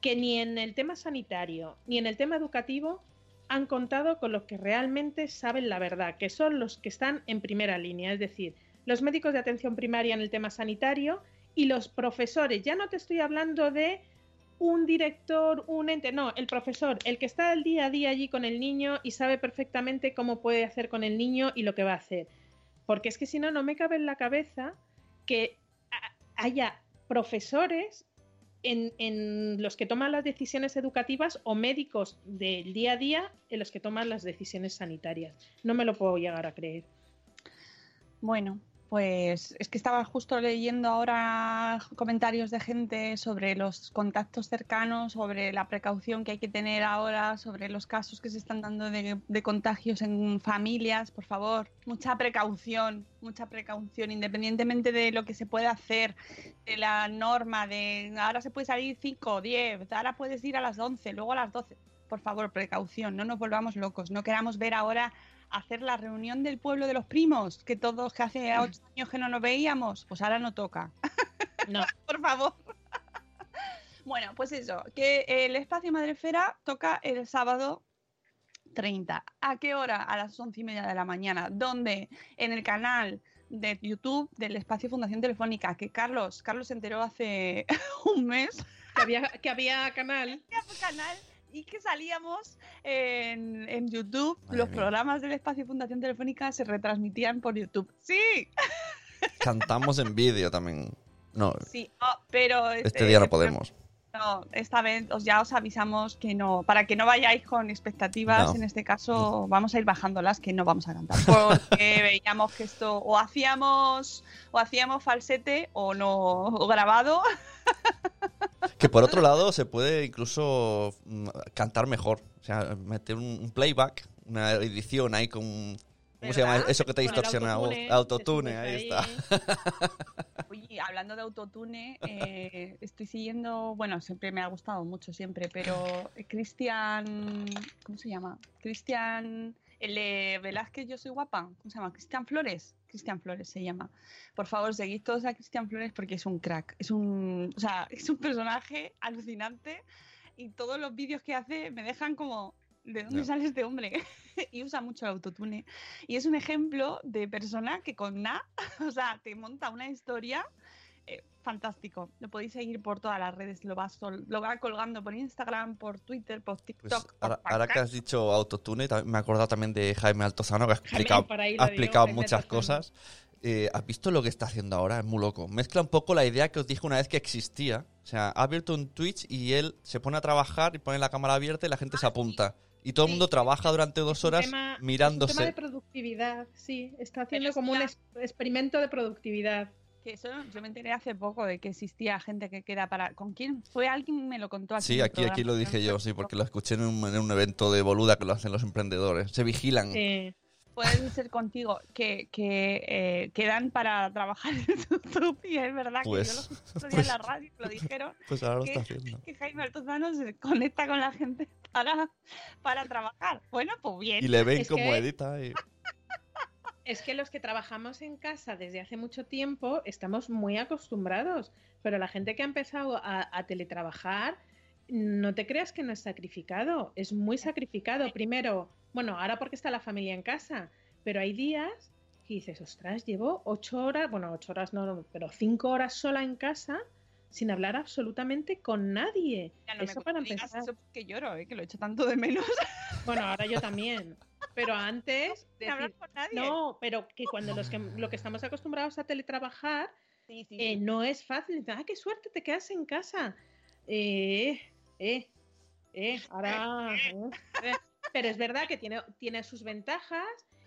que ni en el tema sanitario ni en el tema educativo han contado con los que realmente saben la verdad, que son los que están en primera línea, es decir, los médicos de atención primaria en el tema sanitario y los profesores. Ya no te estoy hablando de un director, un ente, no, el profesor, el que está el día a día allí con el niño y sabe perfectamente cómo puede hacer con el niño y lo que va a hacer. Porque es que si no, no me cabe en la cabeza que haya profesores en los que toman las decisiones educativas o médicos del día a día en los que toman las decisiones sanitarias. No me lo puedo llegar a creer. Bueno, pues es que estaba justo leyendo ahora comentarios de gente sobre los contactos cercanos, sobre la precaución que hay que tener ahora, sobre los casos que se están dando de, de contagios en familias. Por favor, mucha precaución, mucha precaución, independientemente de lo que se pueda hacer, de la norma de ahora se puede salir 5 o 10, ahora puedes ir a las 11, luego a las 12. Por favor, precaución, no nos volvamos locos, no queramos ver ahora hacer la reunión del pueblo de los primos, que todos que hace ocho años que no nos veíamos, pues ahora no toca. (laughs) No, Por favor. Bueno, pues eso, que el espacio Madrefera toca el sábado 30. ¿A qué hora? A las once y media de la mañana. ¿Dónde? En el canal de YouTube del espacio Fundación Telefónica, que Carlos, Carlos se enteró hace (laughs) un mes que había, que había canal. su canal y que salíamos en, en YouTube. Madre Los mía. programas del espacio Fundación Telefónica se retransmitían por YouTube. Sí, Cantamos en vídeo también. No, sí, oh, pero este día no podemos. No, esta vez os, ya os avisamos que no, para que no vayáis con expectativas, No. en este caso vamos a ir bajándolas que no vamos a cantar, porque (laughs) veíamos que esto o hacíamos o hacíamos falsete o no o grabado. Que por otro lado se puede incluso mm, cantar mejor. O sea, meter un, un playback, una edición ahí con... ¿Cómo se llama eso que te distorsiona autotune, Autotune, ahí está. (laughs) Oye, hablando de autotune, eh, estoy siguiendo, bueno, siempre me ha gustado mucho siempre, pero Cristian, ¿cómo se llama? Cristian, el de Velázquez, yo soy guapa, ¿cómo se llama? Cristian Flores, Cristian Flores se llama. Por favor, seguid todos a Cristian Flores porque es un crack, es un, o sea, (laughs) es un personaje alucinante y todos los vídeos que hace me dejan como, ¿de dónde Ya. sale este hombre? (laughs) y usa mucho el autotune. Y es un ejemplo de persona que con nada, (laughs) o sea, te monta una historia fantástico. Lo podéis seguir por todas las redes, lo va, sol- lo va colgando por Instagram, por Twitter, por TikTok. Pues por ahora, ahora que has dicho autotune, me he acordado también de Jaime Altozano, que ha explicado, ha muchas cosas. Eh, ¿Has visto lo que está haciendo ahora? Es muy loco. Mezcla un poco la idea que os dije una vez que existía. O sea, ha abierto un Twitch y él se pone a trabajar y pone la cámara abierta y la gente se apunta. Y todo el Sí. mundo trabaja durante dos Es horas tema- Es un tema mirándose. de productividad, sí. Está haciendo es como un es- experimento de productividad. Que eso yo me enteré hace poco de que existía gente que queda para. ¿Con quién? Fue alguien me lo contó aquí. Sí, aquí, aquí lo dije yo, sí, porque lo escuché en un, en un evento de boluda que lo hacen los emprendedores. Se vigilan. Eh, Puede ser contigo que, que eh, quedan para trabajar en YouTube y es verdad Pues- que yo lo escuché otro día en la radio y lo dijeron Pues ahora lo ¿Qué? está haciendo. que Jaime Altozano se conecta con la gente para, para trabajar. Bueno, pues bien. Y le ven Es como que- edita. y- Es que los que trabajamos en casa desde hace mucho tiempo estamos muy acostumbrados, pero la gente que ha empezado a, a teletrabajar, no te creas que no es sacrificado, es muy sacrificado. Primero, bueno, ahora porque está la familia en casa, pero hay días que dices, ostras, llevo ocho horas, bueno, ocho horas no, pero cinco horas sola en casa, sin hablar absolutamente con nadie. Ya no me eso para empezar. eso que lloro, ¿eh? que lo he hecho tanto de menos. (laughs) Bueno, ahora yo también. Pero antes, de hablar con nadie. no, pero que cuando los que, lo que estamos acostumbrados a teletrabajar, Sí, sí, eh, sí. no es fácil. Ah, qué suerte, te quedas en casa. Eh, eh, eh, ahora. (laughs) eh. Pero es verdad que tiene, tiene sus ventajas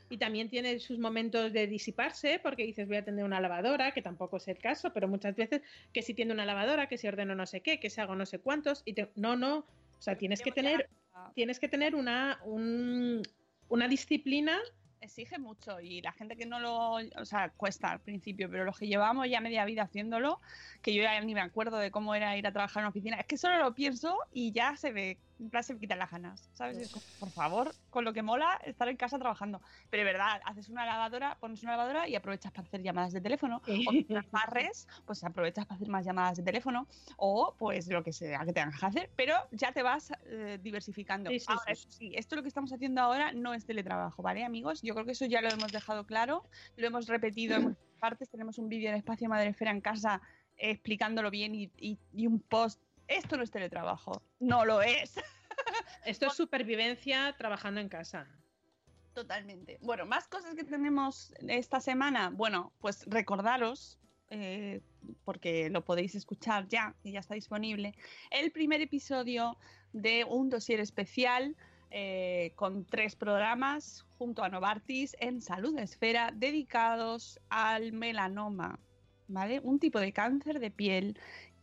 y también tiene sus momentos de disiparse, porque dices, voy a tener una lavadora, que tampoco es el caso, pero muchas veces que si tiene una lavadora, que si ordeno no sé qué, que si hago no sé cuántos, y te- no, no. O sea, tienes que tener, tienes que tener una, un- una disciplina exige mucho y la gente que no lo, o sea, cuesta al principio, pero los que llevamos ya media vida haciéndolo, que yo ya ni me acuerdo de cómo era ir a trabajar en una oficina, es que solo lo pienso y ya se ve, en plan se me quitan las ganas, ¿sabes? Es como, por favor, con lo que mola estar en casa trabajando. Pero de verdad, haces una lavadora, pones una lavadora y aprovechas para hacer llamadas de teléfono, o las barres, pues aprovechas para hacer más llamadas de teléfono, o pues lo que sea que tengas que hacer, pero ya te vas eh, diversificando. Sí, sí, Ahora, sí. eso sí, esto lo que estamos haciendo ahora no es teletrabajo, ¿vale, amigos? Yo creo que eso ya lo hemos dejado claro, lo hemos repetido en muchas partes, tenemos un vídeo en Espacio Madrefera en casa eh, explicándolo bien y, y- y un post. Esto no es teletrabajo, no lo es. (laughs) Esto es supervivencia trabajando en casa. Totalmente. Bueno, más cosas que tenemos esta semana. Bueno, pues recordaros, eh, porque lo podéis escuchar ya, y ya está disponible, el primer episodio de un dossier especial eh, con tres programas junto a Novartis en Salud Esfera dedicados al melanoma, ¿vale? Un tipo de cáncer de piel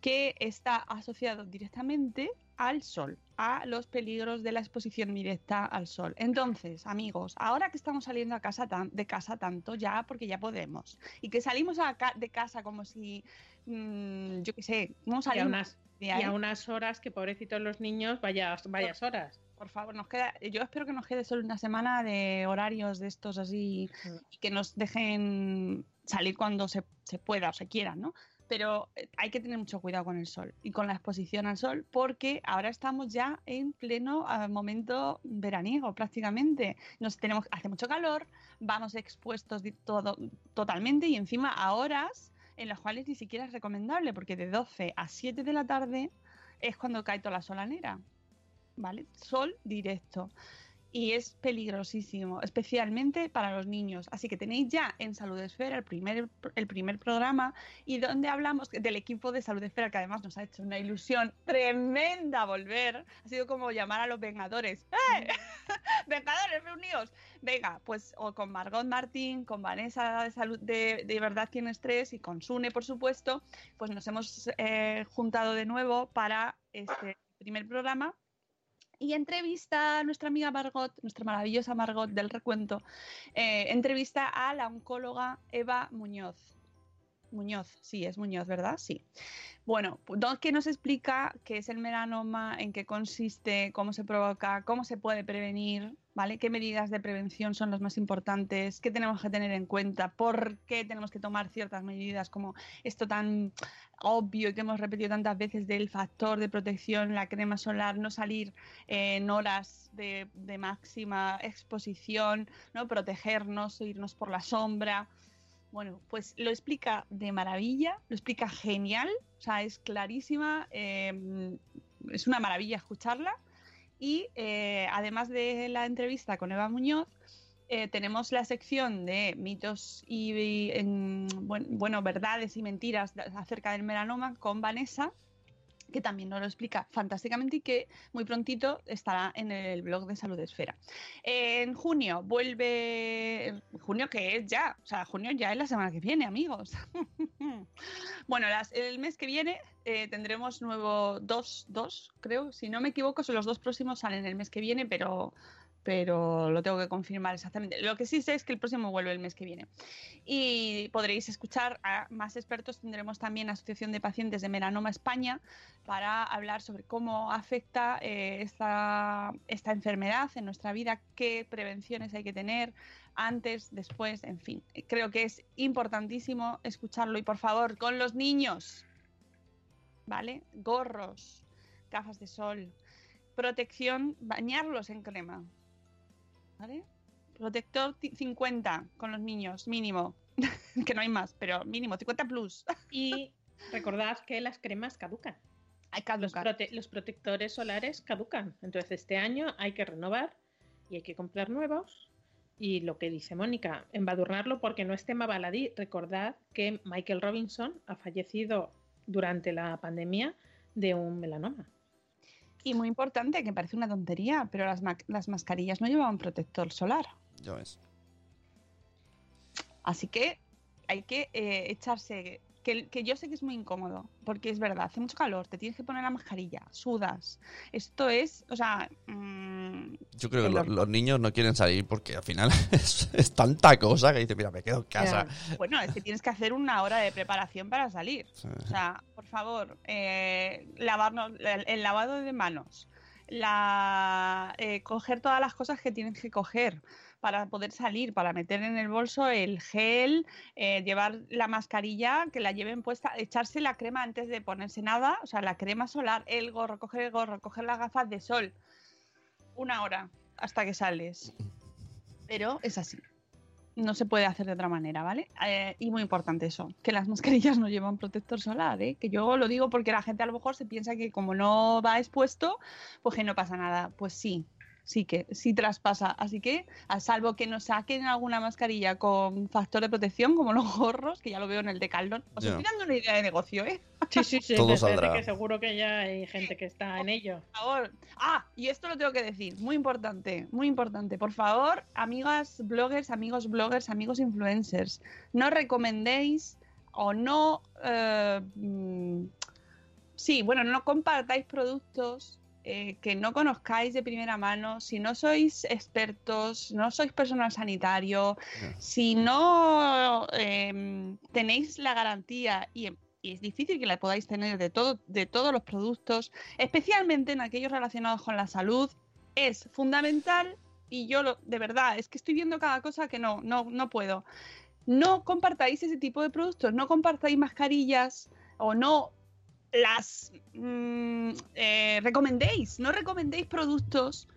que está asociado directamente al sol, a los peligros de la exposición directa al sol. Entonces, amigos, ahora que estamos saliendo a casa tan- de casa tanto ya, porque ya podemos, y que salimos a ca- de casa como si, mm, yo qué sé, no Y a, salimos unas, y a unas horas que pobrecitos los niños, vayas, vayas horas. por favor, nos queda, yo espero que nos quede solo una semana de horarios de estos así y que nos dejen salir cuando se, se pueda o se quiera, ¿no? Pero eh, hay que tener mucho cuidado con el sol y con la exposición al sol porque ahora estamos ya en pleno ah, momento veraniego prácticamente. Nos tenemos, hace mucho calor, vamos expuestos todo, totalmente y encima a horas en las cuales ni siquiera es recomendable porque de 12 a 7 de la tarde es cuando cae toda la solanera. ¿vale? Sol directo. Y es peligrosísimo, especialmente para los niños. Así que tenéis ya en Salud Esfera el primer, el primer programa y donde hablamos del equipo de Salud Esfera, que además nos ha hecho una ilusión tremenda volver. Ha sido como llamar a los Vengadores. ¡Eh! (laughs) ¡Vengadores, reunidos! Venga, pues o con Margot Martín, con Vanessa de Salud de, de Verdad Tienes Tres y con Sune, por supuesto, pues nos hemos eh, juntado de nuevo para este primer programa y entrevista a nuestra amiga Margot, nuestra maravillosa Margot del recuento, eh, entrevista a la oncóloga Eva Muñoz. Muñoz, sí, es Muñoz, ¿verdad? Sí. Bueno, que nos explica qué es el melanoma, en qué consiste, cómo se provoca, cómo se puede prevenir, ¿vale? ¿Qué medidas de prevención son las más importantes? ¿Qué tenemos que tener en cuenta? ¿Por qué tenemos que tomar ciertas medidas como esto tan obvio y que hemos repetido tantas veces del factor de protección, la crema solar, no salir en horas de, de máxima exposición, ¿no? Protegernos, irnos por la sombra. Bueno, pues lo explica de maravilla, lo explica genial, o sea, es clarísima, eh, es una maravilla escucharla. Y eh, además de la entrevista con Eva Muñoz, eh, tenemos la sección de mitos y, y, en- buen- bueno, verdades y mentiras acerca del melanoma con Vanessa, que también nos lo explica fantásticamente y que muy prontito estará en el blog de Salud Esfera. En junio vuelve, junio que es ya, o sea, junio ya es la semana que viene, amigos. (laughs) bueno, el mes que viene eh, tendremos nuevo dos, dos, creo, si no me equivoco, son los dos próximos salen el mes que viene, pero pero lo tengo que confirmar exactamente. Lo que sí sé es que el próximo vuelve el mes que viene. Y podréis escuchar a más expertos. Tendremos también Asociación de Pacientes de Melanoma España para hablar sobre cómo afecta eh, esta, esta enfermedad en nuestra vida, qué prevenciones hay que tener antes, después, en fin. Creo que es importantísimo escucharlo y por favor, con los niños, ¿vale? Gorros, gafas de sol, protección, bañarlos en crema, ¿vale? Protector ti- 50 con los niños, mínimo. (laughs) que no hay más, pero mínimo, 50 plus. Y Recordad que las cremas caducan. Hay que Los, caducar. prote- los protectores solares caducan. Entonces este año hay que renovar y hay que comprar nuevos. Y lo que dice Mónica, embadurnarlo porque no es tema baladí. Recordad que Michael Robinson ha fallecido durante la pandemia de un melanoma. Y muy importante, que parece una tontería, pero las, ma- las mascarillas no llevaban protector solar. Ya ves. Así que hay que eh, echarse. Que, que yo sé que es muy incómodo, porque es verdad, hace mucho calor, te tienes que poner la mascarilla, sudas. Esto es, o sea, mm, Yo creo que El lo- horno. los niños no quieren salir porque al final (laughs) es, es tanta cosa que dice, mira, me quedo en casa. bueno, es que tienes que hacer una hora de preparación para salir. Sí. O sea, por favor, eh, lavarnos, el, el lavado de manos, la, eh, coger todas las cosas que tienes que coger para poder salir, para meter en el bolso el gel, eh, llevar la mascarilla, que la lleven puesta, echarse la crema antes de ponerse nada, o sea, la crema solar, el gorro, coger el gorro, coger las gafas de sol, una hora hasta que sales. Pero es así. No se puede hacer de otra manera, ¿vale? Eh, y muy importante eso, que las mascarillas no llevan protector solar, ¿eh? Que yo lo digo porque la gente a lo mejor se piensa que como no va expuesto, pues que no pasa nada. Pues sí, sí que sí traspasa. Así que, a salvo que nos saquen alguna mascarilla con factor de protección, como los gorros, que ya lo veo en el Decathlon. Os Ya. estoy dando una idea de negocio, ¿eh? Sí, sí, sí. (laughs) Todo saldrá. que seguro que ya hay gente que está en ello. Por favor. Ah, y esto lo tengo que decir, muy importante, muy importante. Por favor, amigas bloggers, amigos bloggers, amigos influencers, no recomendéis o no... eh, mm, sí, bueno, no compartáis productos eh, que no conozcáis de primera mano, si no sois expertos, no sois personal sanitario, si no em, tenéis la garantía y, y es difícil que la podáis tener de, todo, de todos los productos, especialmente en aquellos relacionados con la salud, es fundamental y yo lo, de verdad, es que estoy viendo cada cosa que no, no, no puedo. No compartáis ese tipo de productos, no compartáis mascarillas o no las mm, eh, recomendéis, no recomendéis productos,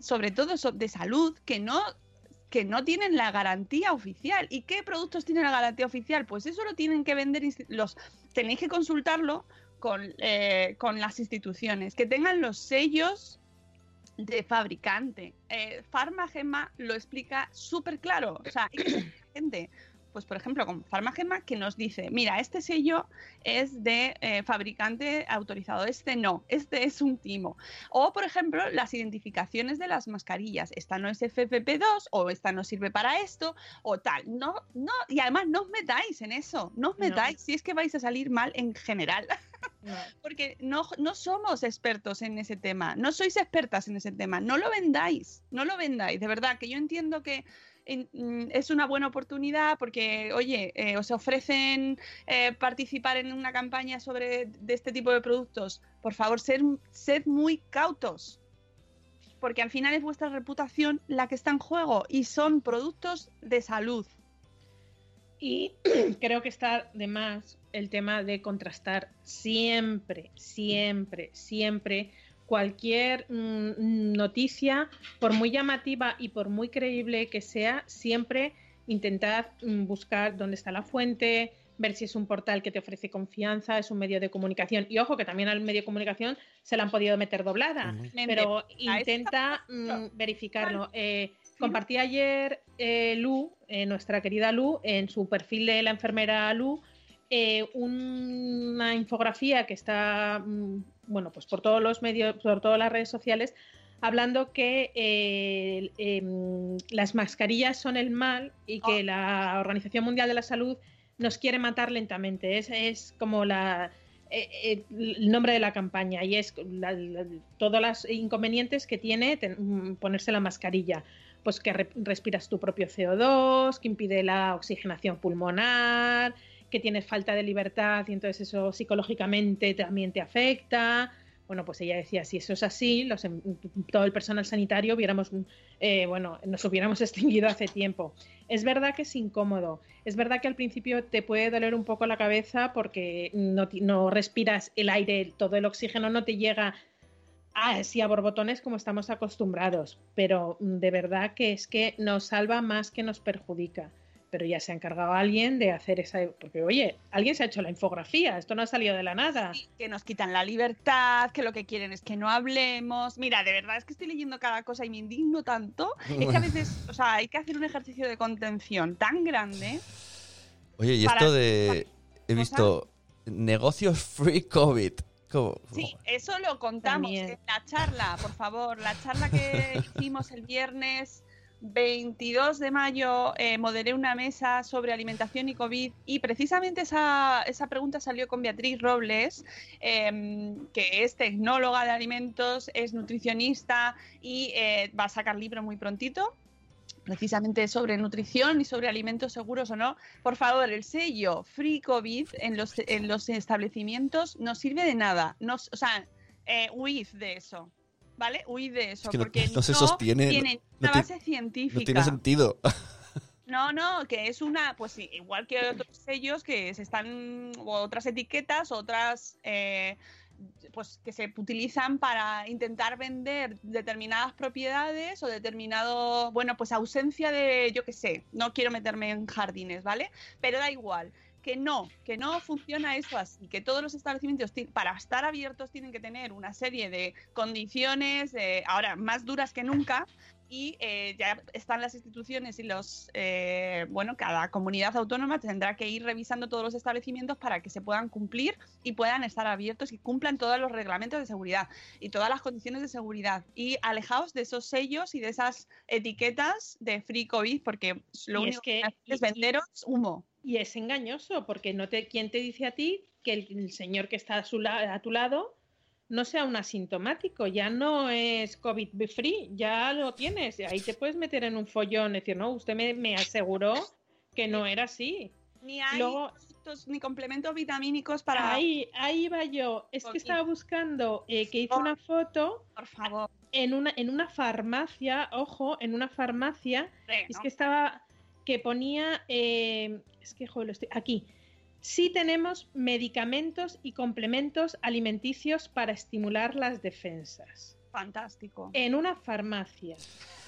sobre todo de salud, que no que no tienen la garantía oficial. ¿Y qué productos tienen la garantía oficial? Pues eso lo tienen que vender los tenéis que consultarlo con, eh, con las instituciones, que tengan los sellos de fabricante. Eh, lo explica súper claro. O sea, gente. Pues, por ejemplo, con Pharmagema que nos dice, mira, este sello es de eh, fabricante autorizado, este no, este es un timo. O, por ejemplo, las identificaciones de las mascarillas. Esta no es FFP2 o esta no sirve para esto o tal. No, no, y además no os metáis en eso, no os No. metáis si es que vais a salir mal en general (laughs) No. porque no, no somos expertos en ese tema, no sois expertas en ese tema, no lo vendáis, no lo vendáis, de verdad, que yo entiendo que es una buena oportunidad porque, oye, eh, os ofrecen eh, participar en una campaña sobre de este tipo de productos, por favor, sed, sed muy cautos, porque al final es vuestra reputación la que está en juego y son productos de salud. Y (clears throat) creo que está de más el tema de contrastar siempre, siempre, siempre cualquier mm, noticia, por muy llamativa y por muy creíble que sea, siempre intentad mm, buscar dónde está la fuente, ver si es un portal que te ofrece confianza, es un medio de comunicación. Y ojo que también al medio de comunicación se la han podido meter doblada, pero intenta mm, verificarlo. Eh, compartí ayer eh, Lu, eh, nuestra querida Lu, en su perfil de la enfermera Lu, eh, una infografía que está, mm, bueno, pues por todos los medios, por todas las redes sociales, hablando que eh, em, las mascarillas son el mal y que Oh. la Organización Mundial de la Salud nos quiere matar lentamente. Es, es como la, eh, el nombre de la campaña y es la- la- todos los inconvenientes que tiene ten- mm, ponerse la mascarilla. Pues que re- respiras tu propio CO2, que impide la oxigenación pulmonar, que tienes falta de libertad y entonces eso psicológicamente también te afecta. Bueno, pues ella decía, si eso es así, los, em- todo el personal sanitario hubiéramos, eh, bueno, nos hubiéramos (laughs) extinguido hace tiempo. Es verdad que es incómodo, es verdad que al principio te puede doler un poco la cabeza porque no, no respiras el aire, todo el oxígeno no te llega así a borbotones como estamos acostumbrados, pero mm, de verdad que es que nos salva más que nos perjudica. Pero ya se ha encargado alguien de hacer esa... Porque, oye, alguien se ha hecho la infografía, esto no ha salido de la nada. Sí, que nos quitan la libertad, que lo que quieren es que no hablemos. Mira, de verdad es que estoy leyendo cada cosa y me indigno tanto. Es que a veces, (laughs) o sea, hay que hacer un ejercicio de contención tan grande. Oye, y esto de... He ¿Cosa? visto negocios free COVID. ¿Cómo? Sí, eso lo contamos También. en la charla, por favor. La charla que hicimos el viernes 22 de mayo, eh, moderé una mesa sobre alimentación y COVID y precisamente esa, esa pregunta salió con Beatriz Robles, em, que es tecnóloga de alimentos, es nutricionista y eh, va a sacar libro muy prontito precisamente sobre nutrición y sobre alimentos seguros o no. Por favor, el sello Free COVID en los, en los establecimientos no sirve de nada. No, o sea, eh, huid de eso. ¿Vale? Huid de eso. que no- porque (laughs) no se sostiene, tiene no una base científica. No tiene sentido. No, no, que es una, pues sí, igual que otros sellos que se están, o otras etiquetas, otras, eh, pues que se utilizan para intentar vender determinadas propiedades o determinado, bueno, pues ausencia de, yo qué sé, no quiero meterme en jardines, ¿vale? Pero da igual. Que no, que no funciona eso así, que todos los establecimientos para estar abiertos tienen que tener una serie de condiciones, eh, ahora más duras que nunca, y eh, ya están las instituciones y los, eh, bueno, cada comunidad autónoma tendrá que ir revisando todos los establecimientos para que se puedan cumplir y puedan estar abiertos y cumplan todos los reglamentos de seguridad y todas las condiciones de seguridad. Y alejaos de esos sellos y de esas etiquetas de free COVID porque lo Y es único que, que- hacen es venderos humo. Y es engañoso, porque no te, ¿quién te dice a ti que el, el señor que está a, su la- a tu lado no sea un asintomático? Ya no es COVID free, ya lo tienes. Ahí te puedes meter en un follón, decir, no, usted me, me aseguró que no era así. Ni hay Luego- productos ni complementos vitamínicos para... Ahí, ahí va yo. Es que estaba buscando eh, que hice una foto Por favor. en una, en una farmacia, ojo, en una farmacia Es ¿no? que estaba, que ponía, eh, es que, joder, lo estoy, aquí. Sí tenemos medicamentos y complementos alimenticios para estimular las defensas. Fantástico. En una farmacia.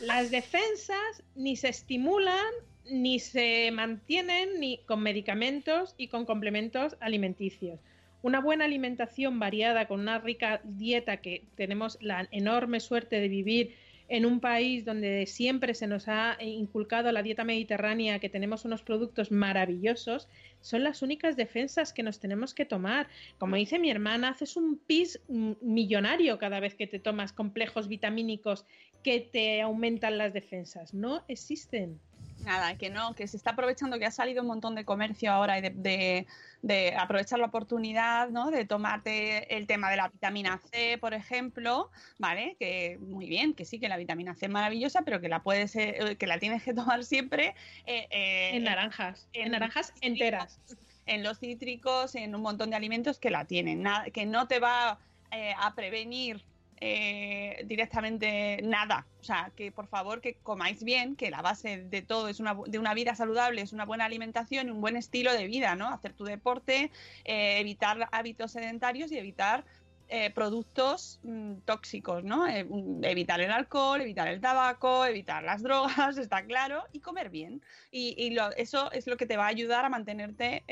Las defensas ni se estimulan ni se mantienen ni con medicamentos y con complementos alimenticios. Una buena alimentación variada con una rica dieta que tenemos la enorme suerte de vivir en un país donde siempre se nos ha inculcado la dieta mediterránea, que tenemos unos productos maravillosos, son las únicas defensas que nos tenemos que tomar. Como dice mi hermana, haces un pis mm, millonario cada vez que te tomas complejos vitamínicos que te aumentan las defensas. No existen. Nada, que no, que se está aprovechando que ha salido un montón de comercio ahora y de, de- de aprovechar la oportunidad, ¿no? De tomarte el tema de la vitamina C, por ejemplo, ¿vale? Que muy bien, que sí, que la vitamina C es maravillosa, pero que la puedes, eh, que la tienes que tomar siempre eh, eh, En naranjas, en, en naranjas enteras. en los cítricos, en un montón de alimentos que la tienen, nada, que no te va eh, a prevenir eh, directamente nada. O sea, que por favor que comáis bien, que la base de todo es una, de una vida saludable, es una buena alimentación y un buen estilo de vida, ¿no? Hacer tu deporte, eh, evitar hábitos sedentarios y evitar eh, productos mm, tóxicos, ¿no? Mm, evitar el alcohol, evitar el tabaco, evitar las (laughs) drogas, está claro, y comer bien. Y, eso es lo que te va a ayudar a mantenerte,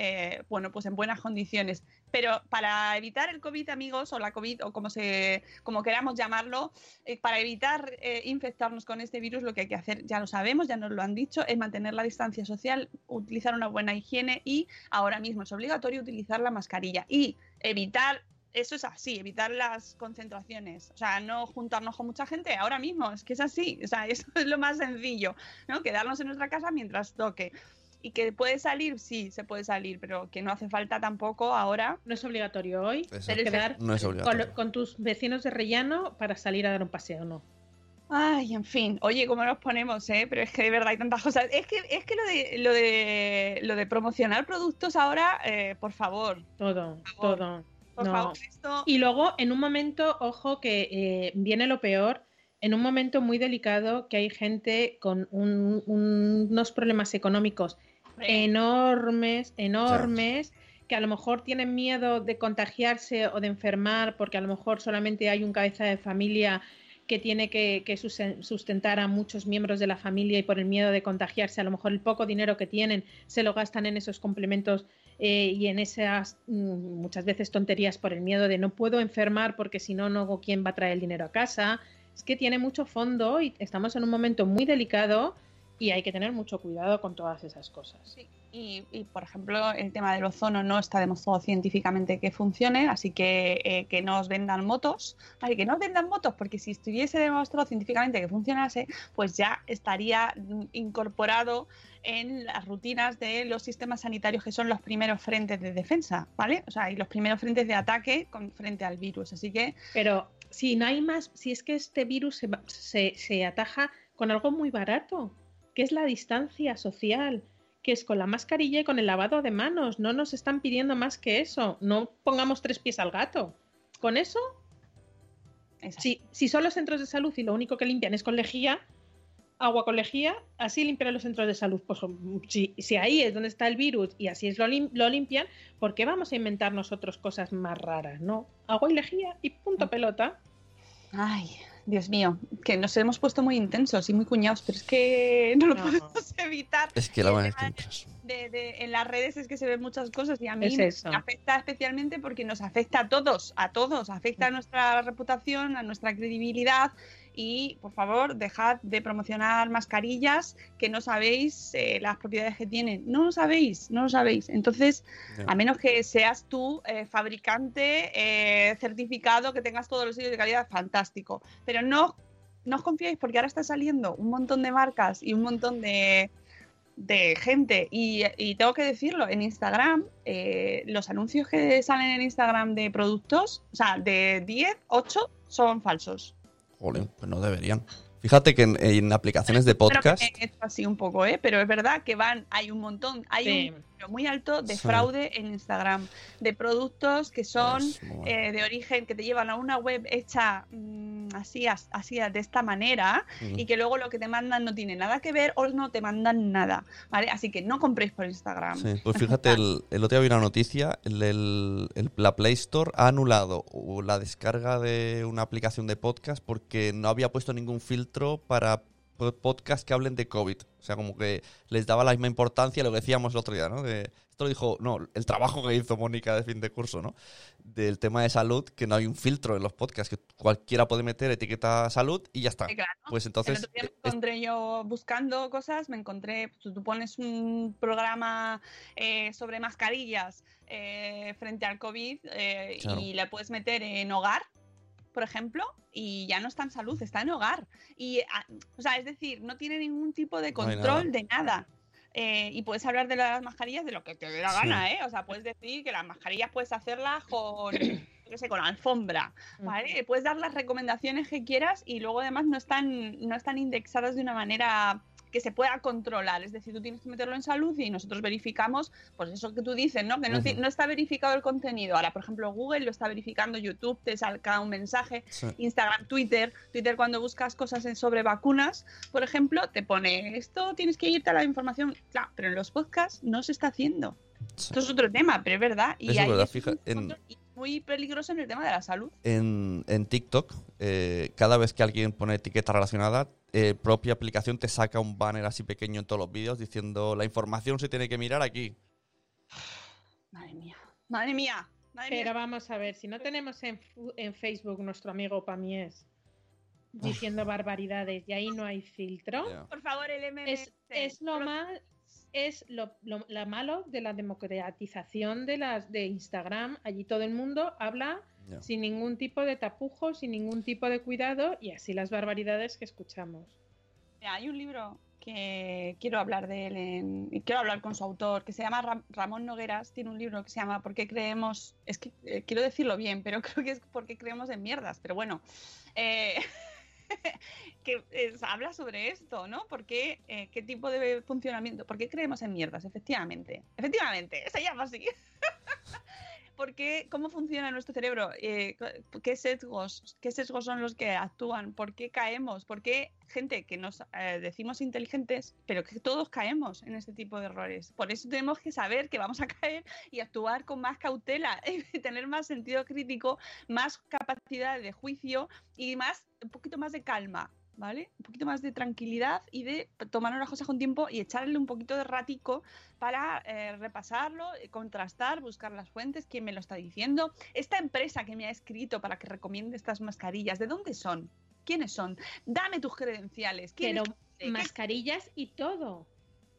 bueno, pues en buenas condiciones. Pero para evitar el COVID, amigos, o la COVID, o como, se, como queramos llamarlo, eh, para evitar eh, infectarnos con este virus, lo que hay que hacer, ya lo sabemos, ya nos lo han dicho, es mantener la distancia social, utilizar una buena higiene y ahora mismo es obligatorio utilizar la mascarilla y evitar eso es así, evitar las concentraciones, o sea, no juntarnos con mucha gente ahora mismo, es que es así, o sea, (laughs) eso es lo más sencillo, ¿no? Quedarnos en nuestra casa mientras toque. Y que puede salir, sí, se puede salir, pero que no hace falta tampoco ahora. No es obligatorio hoy Eso. Quedar No es con, obligatorio. con tus vecinos de rellano para salir a dar un paseo, ¿no? Ay, en fin, oye, cómo nos ponemos, ¿eh? Pero es que de verdad hay tantas cosas. Es que, es que lo de lo de lo de promocionar productos ahora, eh, por favor, Todo, favor. todo. por No. favor, esto. Y luego, en un momento, ojo, que eh, viene lo peor, en un momento muy delicado que hay gente con un- un- unos problemas económicos enormes, enormes, que a lo mejor tienen miedo de contagiarse o de enfermar porque a lo mejor solamente hay un cabeza de familia que tiene que, sustentar a muchos miembros de la familia y por el miedo de contagiarse, a lo mejor el poco dinero que tienen se lo gastan en esos complementos eh, y en esas mm, muchas veces tonterías por el miedo de no puedo enfermar porque si no, no quién va a traer el dinero a casa. Es que tiene mucho fondo y estamos en un momento muy delicado y hay que tener mucho cuidado con todas esas cosas. Sí, y, y, por ejemplo, el tema del ozono no está demostrado científicamente que funcione, así que eh, que no os vendan motos, ¿vale? que no os vendan motos, porque si estuviese demostrado científicamente que funcionase, pues ya estaría incorporado en las rutinas de los sistemas sanitarios que son los primeros frentes de defensa, ¿vale? O sea, y los primeros frentes de ataque con, frente al virus. Así que Pero si no hay más, si es que este virus se, se, se ataja con algo muy barato, que es la distancia social, que es con la mascarilla y con el lavado de manos. No nos están pidiendo más que eso. No pongamos tres pies al gato. Con eso, si, si son los centros de salud y lo único que limpian es con lejía, agua con lejía, así limpian los centros de salud. Pues mm, si, si ahí es donde está el virus y así es lo, lim- lo limpian, ¿por qué vamos a inventar nosotros cosas más raras? No, agua y lejía y punto pelota. Ay, Dios mío, que nos hemos puesto muy intensos y muy cuñados, pero es que (laughs) no lo No. podemos evitar. Es que la van de, de- en las redes es que se ven muchas cosas y a mí Es me afecta especialmente porque nos afecta a todos, a todos, afecta a nuestra reputación, a nuestra credibilidad y por favor dejad de promocionar mascarillas que no sabéis eh, las propiedades que tienen, no lo sabéis, no lo sabéis. Entonces, a menos que seas tú eh, fabricante eh, certificado, que tengas todos los sellos de calidad, fantástico. Pero no, no os confiéis porque ahora está saliendo un montón de marcas y un montón de, de gente. Y, y tengo que decirlo, en Instagram, eh, los anuncios que salen en Instagram de productos, o sea, de 10, 8 son falsos. Jolín, pues no deberían. Fíjate que en, en aplicaciones de Creo que podcast. he hecho así un poco, ¿eh? Pero es verdad que van, hay un montón, hay Sí. un número muy alto de Sí. fraude en Instagram, de productos que son eh, de origen, que te llevan a una web hecha mm, así, as- así, de esta manera, y que luego lo que te mandan no tiene nada que ver o no te mandan nada, ¿vale? Así que no compréis por Instagram. Sí, pues fíjate, el, el otro día vi una noticia, el, el- el- la Play Store ha anulado la descarga de una aplicación de podcast porque no había puesto ningún filtro para po- podcast que hablen de COVID. O sea, como que les daba la misma importancia a lo que decíamos el otro día, ¿no? De- esto lo dijo, no, el trabajo que hizo Mónica de fin de curso, ¿no? Del tema de salud, que no hay un filtro en los podcasts, que cualquiera puede meter etiqueta salud y ya está. Sí, claro. Pues El entonces... otro día eh, me encontré yo buscando cosas, me encontré, pues, tú pones un programa eh, sobre mascarillas eh, frente al COVID eh, Claro. y le puedes meter en hogar, por ejemplo, y ya no está en salud, está en hogar. Y, ah, o sea, es decir, no tiene ningún tipo de No control de nada. Eh, y puedes hablar de las mascarillas de lo que te dé la Sí. gana, ¿eh? O sea, puedes decir que las mascarillas puedes hacerlas con, (coughs) qué sé, con alfombra, ¿vale? Puedes dar las recomendaciones que quieras y luego además no están, no están indexadas de una manera que se pueda controlar. Es decir, tú tienes que meterlo en salud y nosotros verificamos, pues eso que tú dices, ¿no? Que no, no está verificado el contenido. Ahora, por ejemplo, Google lo está verificando, YouTube te salga un mensaje, sí. Instagram, Twitter. Twitter cuando buscas cosas en- sobre vacunas, por ejemplo, te pone esto, tienes que irte a la información. Claro, pero en los podcasts no se está haciendo. Sí. Esto es otro tema, pero es verdad. Y es ahí verdad, es fija, en- punto muy peligroso en el tema de la salud. en, en TikTok, eh, cada vez que alguien pone etiqueta relacionada, eh, propia aplicación te saca un banner así pequeño en todos los vídeos diciendo la información se tiene que mirar aquí. Madre mía, madre mía, madre Pero mía. vamos a ver, si no tenemos en, en Facebook nuestro amigo Pamies diciendo barbaridades y ahí no hay filtro. Por favor, el MMS. es, es lo mal, es lo, lo- la malo de la democratización de las de Instagram. Allí todo el mundo habla sin ningún tipo de tapujo, sin ningún tipo de cuidado y así las barbaridades que escuchamos. Hay un libro que quiero hablar de él en- y quiero hablar con su autor, que se llama Ram- Ramón Nogueras. Tiene un libro que se llama ¿Por qué creemos? Es que eh, quiero decirlo bien, pero (laughs) creo que es porque creemos en mierdas. Pero bueno, eh, (laughs) (laughs) que eh, habla sobre esto, ¿no? ¿Por qué, eh, qué tipo de funcionamiento? ¿Por qué creemos en mierdas? Efectivamente, efectivamente, se llama así. (laughs) porque cómo funciona nuestro cerebro, Eh, qué sesgos, qué sesgos son los que actúan, por qué caemos, por qué gente que nos eh, decimos inteligentes, pero que todos caemos en este tipo de errores. Por eso tenemos que saber que vamos a caer y actuar con más cautela, (laughs) y tener más sentido crítico, más capacidad de juicio y más un poquito más de calma. ¿Vale? Un poquito más de tranquilidad y de tomar las cosas con tiempo y echarle un poquito de ratico para eh, repasarlo, eh, contrastar, buscar las fuentes, quién me lo está diciendo. Esta empresa que me ha escrito para que recomiende estas mascarillas, ¿de dónde son? ¿Quiénes son? Dame tus credenciales. ¿Quién Pero mascarillas y todo.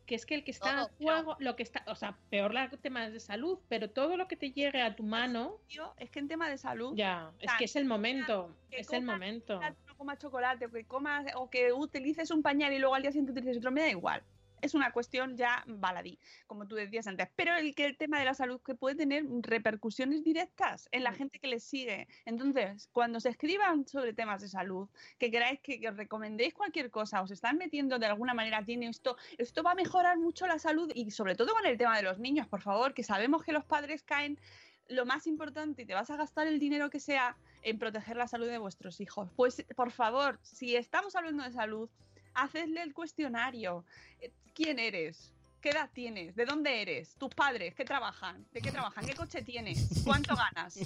Que es que el que está Todo, en juego, lo que está, o sea, peor los temas de salud, pero todo lo que te llegue a tu mano, tío? Es que en tema de salud, ya, es que es el momento, es el momento. Comas chocolate, o que comas, o que utilices un pañal y luego al día siguiente utilices otro, me da igual. Es una cuestión ya baladí, como tú decías antes. Pero el que el tema de la salud que puede tener repercusiones directas en la gente que les sigue. Entonces, cuando se escriban sobre temas de salud, que queráis que, que os recomendéis cualquier cosa, os están metiendo de alguna manera, tiene esto, esto va a mejorar mucho la salud y sobre todo con el tema de los niños, por favor, que sabemos que los padres caen lo más importante y te vas a gastar el dinero que sea en proteger la salud de vuestros hijos. Pues por favor, si estamos hablando de salud, hacedle el cuestionario. Eh, ¿Quién eres? ¿Qué edad tienes? ¿De dónde eres? ¿Tus padres? ¿Qué trabajan? ¿De qué trabajan? ¿Qué coche tienes? ¿Cuánto ganas?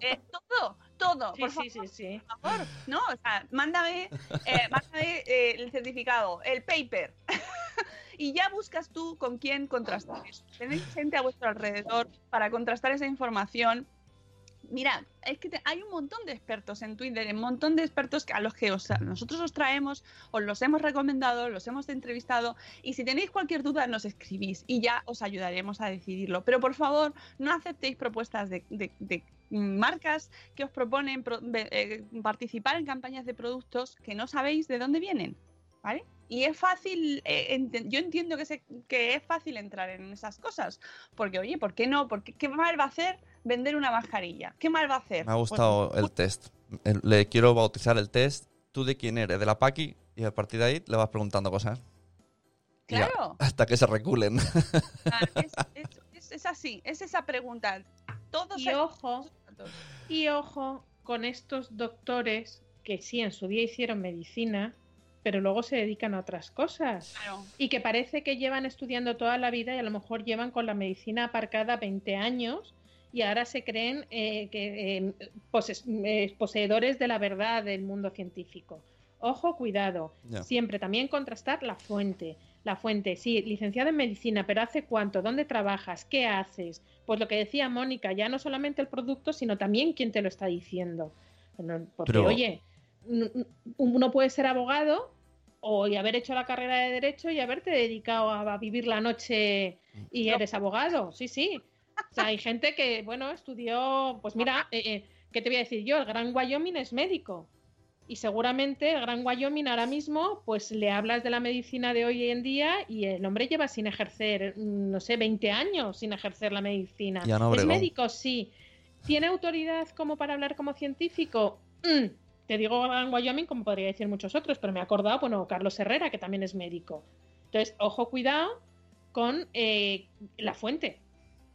Eh, todo, todo. Sí, por sí, favor, sí, sí. por favor. No, o sea, mándame, eh, mándame eh, el certificado, el paper. (laughs) y ya buscas tú con quién contrastar eso. Tenéis gente a vuestro alrededor para contrastar esa información. Mira, es que hay un montón de expertos en Twitter, un montón de expertos a los que os- nosotros os traemos, os los hemos recomendado, los hemos entrevistado y si tenéis cualquier duda nos escribís y ya os ayudaremos a decidirlo. Pero por favor, no aceptéis propuestas de, marcas que os proponen eh, participar en campañas de productos que no sabéis de dónde vienen, ¿vale? Y es fácil, eh, yo entiendo que, se- que es fácil entrar en esas cosas, porque oye, ¿por qué no? Porque, ¿Qué mal va a hacer vender una mascarilla? ¿Qué mal va a hacer? Me ha gustado Pues, el test. Le quiero bautizar el test. ¿Tú de quién eres? De la Paqui. Y a partir de ahí le vas preguntando cosas. Ya, Claro, hasta que se reculen. claro, (laughs) es, es- es- es así, es esa pregunta. Todos Y ojo, y ojo con estos doctores que sí en su día hicieron medicina, pero luego se dedican a otras cosas. Claro. Y que parece que llevan estudiando toda la vida y a lo mejor llevan con la medicina aparcada 20 años y ahora se creen eh, que, eh, poses- eh, poseedores de la verdad del mundo científico. Ojo, cuidado. Siempre también contrastar la fuente. La fuente, sí, licenciado en medicina, pero ¿hace cuánto? ¿Dónde trabajas? ¿Qué haces? Pues lo que decía Mónica, ya no solamente el producto, sino también quién te lo está diciendo. Bueno, Porque, Pero- oye, uno puede ser abogado o y haber hecho la carrera de derecho y haberte dedicado a, a vivir la noche y No. eres abogado. Sí, sí. O sea, hay gente que, bueno, estudió, pues mira, eh, eh, ¿qué te voy a decir yo? El Gran Wyoming es médico. Y seguramente el Gran Wyoming ahora mismo, pues le hablas de la medicina de hoy en día y el hombre lleva sin ejercer, no sé, 20 años sin ejercer la medicina. ¿Es médico? Sí. ¿Tiene autoridad como para hablar como científico? Mm, Te digo Gran Wyoming como podría decir muchos otros, pero me he acordado, bueno, Carlos Herrera, que también es médico. Entonces, ojo, cuidado con eh, la fuente.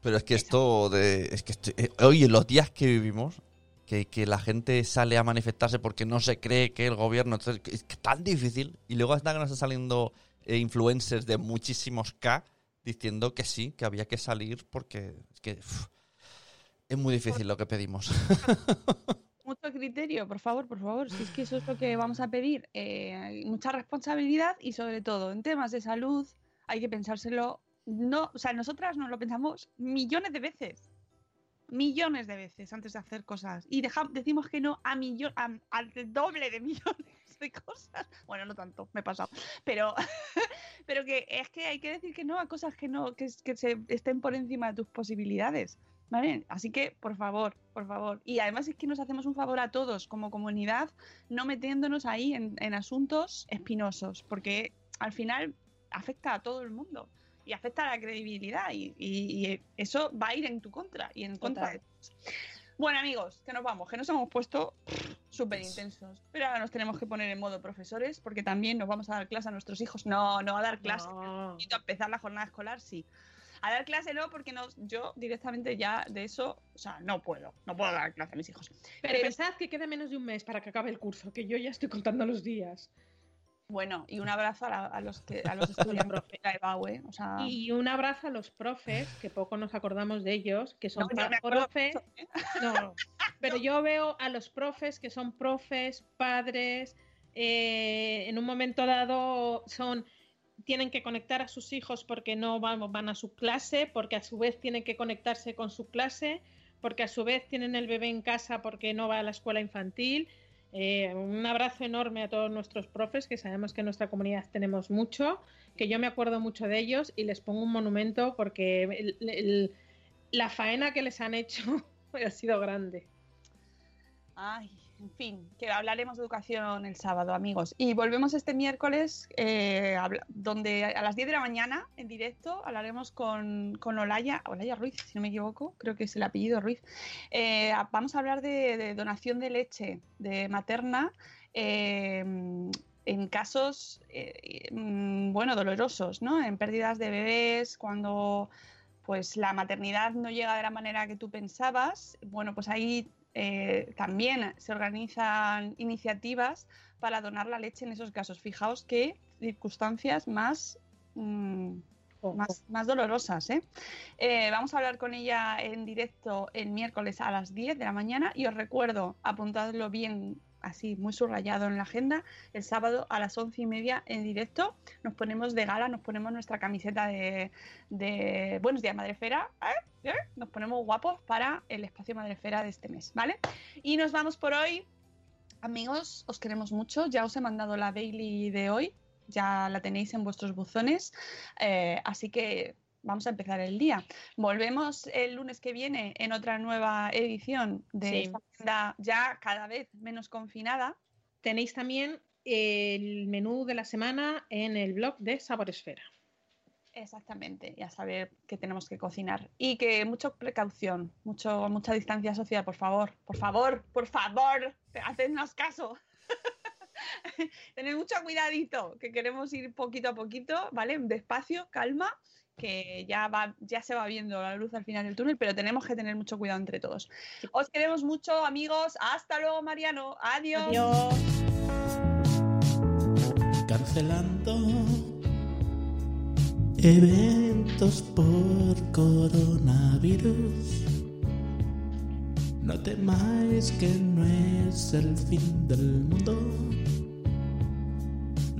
Pero es que esto de. Es que estoy- eh, oye, los días que vivimos, que, que la gente sale a manifestarse porque no se cree que el gobierno. entonces, es que tan difícil. Y luego nos están saliendo eh, influencers de muchísimos K diciendo que sí, que había que salir porque es que. uf, es muy difícil lo que pedimos. (laughs) mucho criterio, por favor, por favor. Si es que eso es lo que vamos a pedir. eh, mucha responsabilidad y sobre todo en temas de salud hay que pensárselo. No, o sea, nosotras nos lo pensamos millones de veces. Millones de veces antes de hacer cosas. Y deja- decimos que no a millón, al doble de (laughs) millones de cosas. Bueno, no tanto, me he pasado. Pero, (laughs) pero que es que hay que decir que no a cosas que no, que, se estén por encima de tus posibilidades. ¿Vale? Así que, por favor, por favor. Y además es que nos hacemos un favor a todos como comunidad, no metiéndonos ahí en asuntos espinosos, porque al final afecta a todo el mundo y afecta a la credibilidad y, y- y eso va a ir en tu contra y en contra de todos. Bueno, amigos, que nos vamos, que nos hemos puesto súper intensos. Pero ahora nos tenemos que poner en modo profesores porque también nos vamos a dar clase a nuestros hijos. No, no a dar clase. No. A empezar la jornada escolar, sí. A dar clase no, porque no, yo directamente ya de eso, o sea, no puedo, no puedo dar clase a mis hijos. Pero pensad que queda menos de un mes para que acabe el curso, que yo ya estoy contando los días. Bueno, y un abrazo a, la- a los que a los estudiantes (laughs) de EBAU, o sea, Y un abrazo a los profes, que poco nos acordamos de ellos, que son no, profes. mucho, ¿eh? (laughs) No, pero yo veo a los profes que son profes, padres, eh, en un momento dado son tienen que conectar a sus hijos porque no van, van a su clase, porque a su vez tienen que conectarse con su clase, porque a su vez tienen el bebé en casa porque no va a la escuela infantil. Eh, un abrazo enorme a todos nuestros profes, que sabemos que en nuestra comunidad tenemos mucho, que yo me acuerdo mucho de ellos y les pongo un monumento porque la faena que les han hecho (laughs) ha sido grande. Ay, en fin, que hablaremos de educación el sábado, amigos. Y volvemos este miércoles, eh, donde a las 10 de la mañana, en directo, hablaremos con, con Olaya, Olaya Ruiz, si no me equivoco, creo que es el apellido Ruiz. Eh, vamos a hablar de, de donación de leche de materna. eh, en casos, eh, mm, bueno, dolorosos, ¿no? En pérdidas de bebés, cuando pues la maternidad no llega de la manera que tú pensabas, bueno, pues ahí eh, también se organizan iniciativas para donar la leche en esos casos. Fijaos qué circunstancias más, mm, más, más dolorosas. ¿eh? Eh, vamos a hablar con ella en directo el miércoles a las 10 de la mañana y os recuerdo, apuntadlo bien así muy subrayado en la agenda, el sábado a las once y media en directo nos ponemos de gala, nos ponemos nuestra camiseta de, de Buenos días Madrefera, ¿eh? ¿Eh? nos ponemos guapos para el espacio Madrefera de este mes, ¿vale? Y nos vamos por hoy, amigos, os queremos mucho, ya os he mandado la daily de hoy, ya la tenéis en vuestros buzones, eh, así que vamos a empezar el día. Volvemos el lunes que viene en otra nueva edición de Sí. esta agenda ya cada vez menos confinada. Tenéis también el menú de la semana en el blog de Saboresfera. Exactamente, y a saber qué tenemos que cocinar. Y que mucha precaución, mucho, mucha distancia social, por favor, por favor, por favor, hacednos caso. (laughs) Tened mucho cuidadito, que queremos ir poquito a poquito, ¿vale? Despacio, calma, que ya, va, ya se va viendo la luz al final del túnel, pero tenemos que tener mucho cuidado entre todos. Os queremos mucho, amigos. Hasta luego, Mariano. Adiós. Adiós. Cancelando eventos por coronavirus. No temáis que no es el fin del mundo.